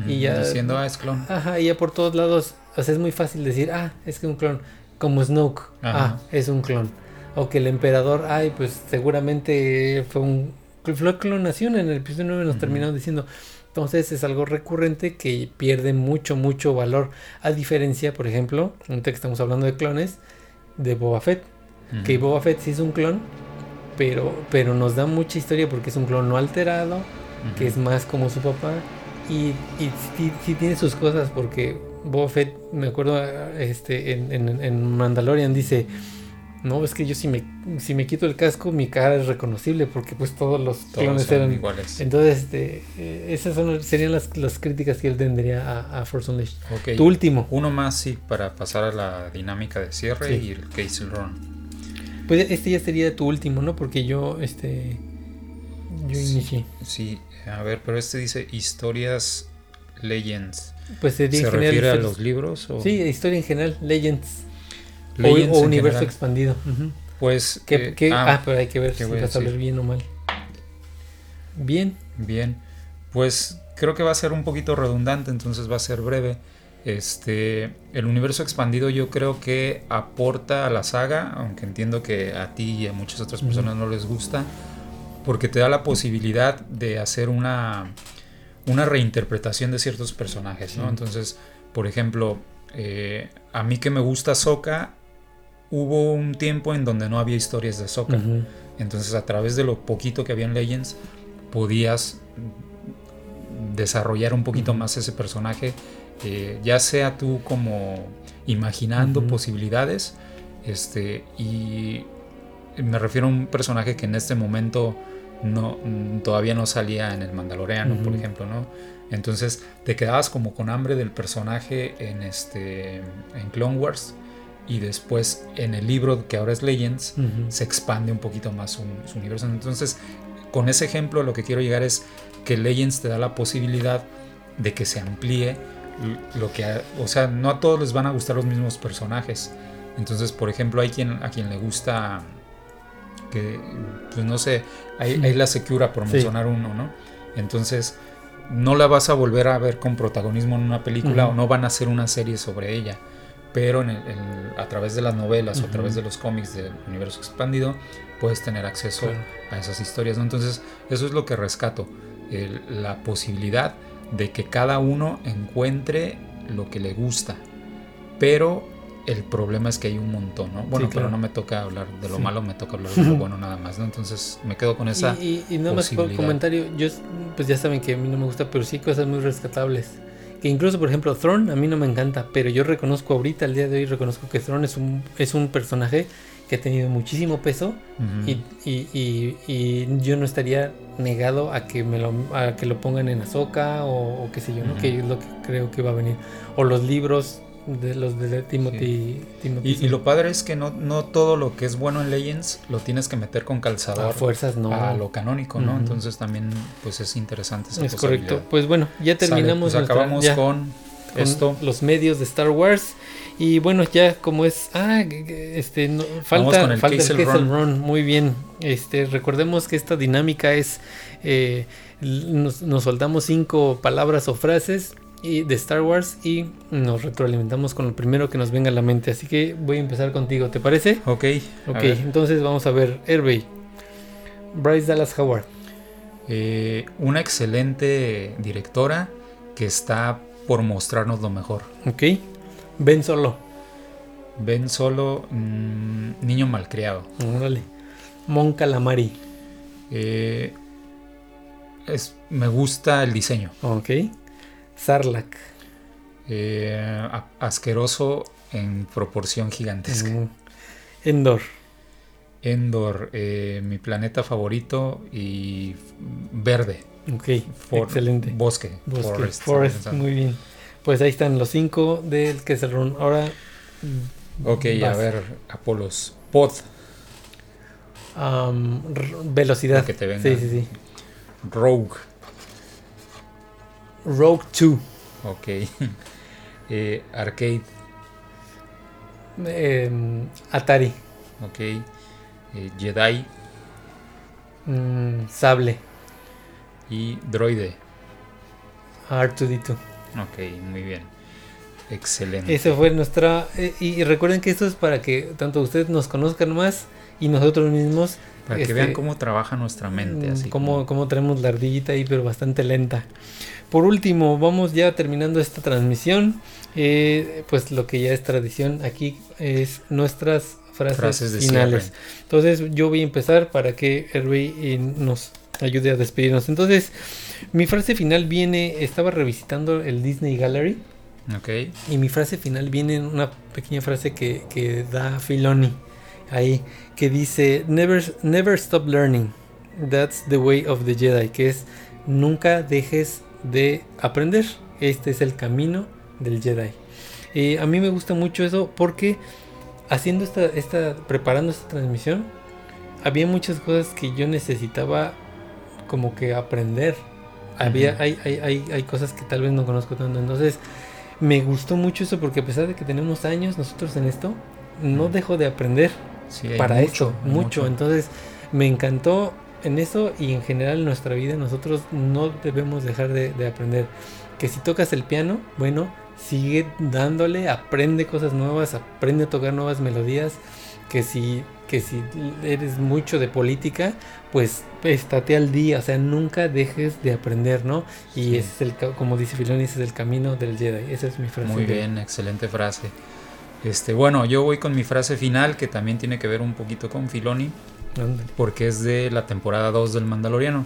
Y ya... Diciendo, ah, es clon. Ajá, y ya por todos lados... O sea, es muy fácil decir, ah, es que un clon. Como Snoke. Ah, es un clon o que el emperador, ay, pues seguramente fue un fue clonación en el episodio 9 nos terminaron diciendo. Entonces es algo recurrente que pierde mucho, mucho valor. A diferencia, por ejemplo, ahorita que estamos hablando de clones, de Boba Fett. Que Boba Fett sí es un clon, pero, pero nos da mucha historia porque es un clon no alterado, que es más como su papá. Y, y sí, tiene sus cosas porque Boba Fett, me acuerdo este, en, en, en Mandalorian, dice no, es que yo si me, si me quito el casco, mi cara es reconocible porque pues todos los clones eran iguales. Entonces, este, eh, esas serían las, críticas que él tendría a, Force Unleashed. Tu último. Uno más, sí, para pasar a la dinámica de cierre y el Castle Run. Pues este ya sería tu último, ¿no? Porque yo, este, yo inicié. Sí, a ver, pero este dice historias Legends. Pues ¿Se refiere a los libros? Sí, historia en general, Legends o, universo expandido. Pues. ¿Qué, eh, ah, ah, pero hay que ver si vas a ver bien o mal. Bien. Bien. Pues creo que va a ser un poquito redundante, entonces va a ser breve. Este, el universo expandido yo creo que aporta a la saga, aunque entiendo que a ti y a muchas otras personas no les gusta, porque te da la posibilidad de hacer una, una reinterpretación de ciertos personajes, ¿no? Entonces, por ejemplo, eh, a mí que me gusta Soka, hubo un tiempo en donde no había historias de Ahsoka. Entonces, a través de lo poquito que había en Legends, podías desarrollar un poquito más ese personaje, eh, ya sea tú como imaginando posibilidades, este, y me refiero a un personaje que en este momento no, todavía no salía en el Mandaloriano, por ejemplo, ¿no? Entonces te quedabas como con hambre del personaje en este en Clone Wars y después en el libro que ahora es Legends se expande un poquito más su, su, universo. Entonces, con ese ejemplo lo que quiero llegar es que Legends te da la posibilidad de que se amplíe lo que, o sea, no a todos les van a gustar los mismos personajes. Entonces, por ejemplo, hay quien a quien le gusta que, pues no sé, hay, la Secura por mencionar uno, ¿no? Entonces, no la vas a volver a ver con protagonismo en una película o no van a hacer una serie sobre ella, pero en a través de las novelas o a través de los cómics del universo expandido puedes tener acceso a esas historias. ¿no? Entonces, eso es lo que rescato, la posibilidad de que cada uno encuentre lo que le gusta, pero el problema es que hay un montón, ¿no? Bueno, pero no me toca hablar de lo malo, me toca hablar de lo bueno nada más, ¿no? Entonces me quedo con esa. Y, y, y nada más por comentario, yo, pues ya saben que a mí no me gusta, pero sí cosas muy rescatables. Que incluso, por ejemplo, Thrawn a mí no me encanta, pero yo reconozco ahorita, al día de hoy, reconozco que Thrawn es un, es un personaje que ha tenido muchísimo peso y, y, yo no estaría negado a que me lo, a que lo pongan en Azoka o, o qué sé yo, ¿no? Que es lo que creo que va a venir. O los libros de los de Timothy. y, lo padre es que no, no todo lo que es bueno en Legends lo tienes que meter con calzador. A fuerzas, no. A lo canónico, ¿no? Entonces también pues es interesante Es correcto. Pues bueno, ya terminamos. Pues acabamos con, esto. Los medios de Star Wars. Y bueno, ya como es. Ah, este. falta, el falta el Run. Muy bien. Este, recordemos que esta dinámica es. Eh, nos, nos soltamos cinco palabras o frases y de Star Wars y nos retroalimentamos con lo primero que nos venga a la mente. Así que voy a empezar contigo, ¿te parece? Ok. Ok, entonces vamos a ver. Airbay. Bryce Dallas Howard. Eh, una excelente directora que está por mostrarnos lo mejor. Ok. Ben Solo. Ben Solo, mm, niño malcriado. Órale. Mon Calamari. Eh, es, me gusta el diseño. Ok. Sarlacc. Eh, asqueroso en proporción gigantesca. Mm. Endor. Endor, eh, mi planeta favorito y verde. Ok, excelente. Bosque. Forest. Forest, muy bien. Pues ahí están los cinco del que se run. Ahora. Ok, a ver, Apolos. Pod. velocidad. Que te venga. Sí, sí, sí. Rogue. Rogue 2. Ok. Eh, arcade. Em, Atari. Ok. Eh, Jedi. Mm, sable. Y droide. R2D2. Ok, muy bien. Excelente. Esa fue nuestra... Eh, y, recuerden que esto es para que tanto ustedes nos conozcan más y nosotros mismos... Para que vean este, cómo trabaja nuestra mente. Así cómo, cómo traemos la ardillita ahí, pero bastante lenta. Por último, vamos ya terminando esta transmisión. Eh, pues lo que ya es tradición aquí es nuestras frases, finales. Entonces yo voy a empezar para que Hervey eh, nos ayude a despedirnos. Entonces mi frase final viene, estaba revisitando el Disney Gallery. Okay. Y mi frase final viene en una pequeña frase que, que da Filoni ahí, que dice, never, never stop learning. That's the way of the Jedi, que es nunca dejes de aprender. Este es el camino del Jedi. y a mí me gusta mucho eso porque haciendo esta, esta, preparando esta transmisión, había muchas cosas que yo necesitaba como que aprender. Había, hay, hay, hay, cosas que tal vez no conozco tanto. Entonces, me gustó mucho eso porque a pesar de que tenemos años nosotros en esto, no dejo de aprender para esto, mucho. Entonces, me encantó en eso y en general en nuestra vida nosotros no debemos dejar de, aprender. Que si tocas el piano, bueno, sigue dándole, aprende cosas nuevas, aprende a tocar nuevas melodías. Que si, que si eres mucho de política, pues estate al día, o sea, nunca dejes de aprender, ¿no? Y ese es el, como dice Filoni, ese es el camino del Jedi. Esa es mi frase. Muy bien, excelente frase. Este, bueno, yo voy con mi frase final que también tiene que ver un poquito con Filoni, porque es de la temporada 2 del Mandaloriano.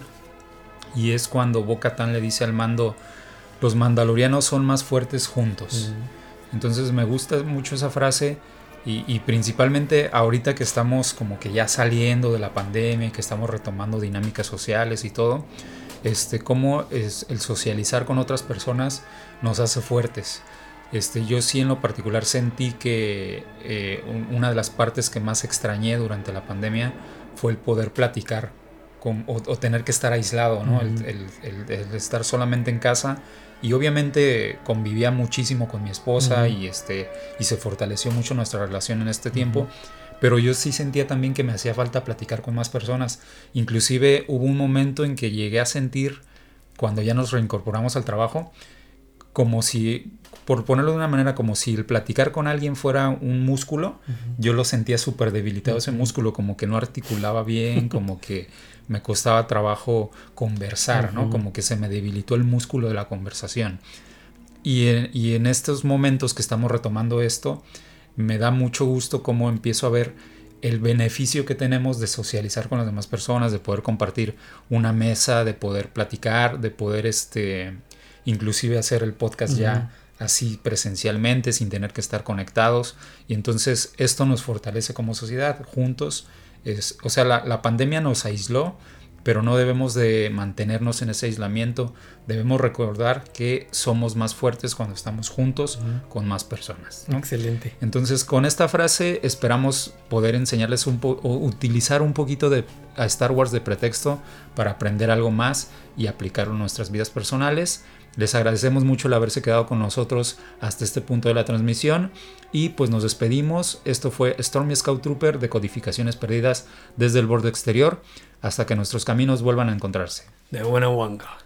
Y es cuando Bo le dice al mando, los mandalorianos son más fuertes juntos. Entonces me gusta mucho esa frase y, principalmente ahorita que estamos como que ya saliendo de la pandemia, que estamos retomando dinámicas sociales y todo, este, cómo es el socializar con otras personas nos hace fuertes. Este, yo sí en lo particular sentí que eh, una de las partes que más extrañé durante la pandemia fue el poder platicar o, tener que estar aislado, ¿no? el, estar solamente en casa. Y obviamente convivía muchísimo con mi esposa y este y se fortaleció mucho nuestra relación en este tiempo. Pero yo sí sentía también que me hacía falta platicar con más personas. Inclusive hubo un momento en que llegué a sentir cuando ya nos reincorporamos al trabajo como si por ponerlo de una manera como si el platicar con alguien fuera un músculo yo lo sentía súper debilitado ese músculo como que no articulaba bien como que me costaba trabajo conversar, ¿no? Como que se me debilitó el músculo de la conversación. Y en, estos momentos que estamos retomando esto, me da mucho gusto cómo empiezo a ver el beneficio que tenemos de socializar con las demás personas, de poder compartir una mesa, de poder platicar, de poder este inclusive hacer el podcast ya así presencialmente sin tener que estar conectados y entonces esto nos fortalece como sociedad juntos o sea, la, pandemia nos aisló, pero no debemos de mantenernos en ese aislamiento. Debemos recordar que somos más fuertes cuando estamos juntos con más personas. Excelente. Entonces, con esta frase esperamos poder enseñarles un poco, utilizar un poquito de a Star Wars de pretexto para aprender algo más y aplicarlo en nuestras vidas personales. Les agradecemos mucho el haberse quedado con nosotros hasta este punto de la transmisión y pues nos despedimos. Esto fue Stormy Scout Trooper de Codificaciones Perdidas desde el borde exterior hasta que nuestros caminos vuelvan a encontrarse. De buena wanga.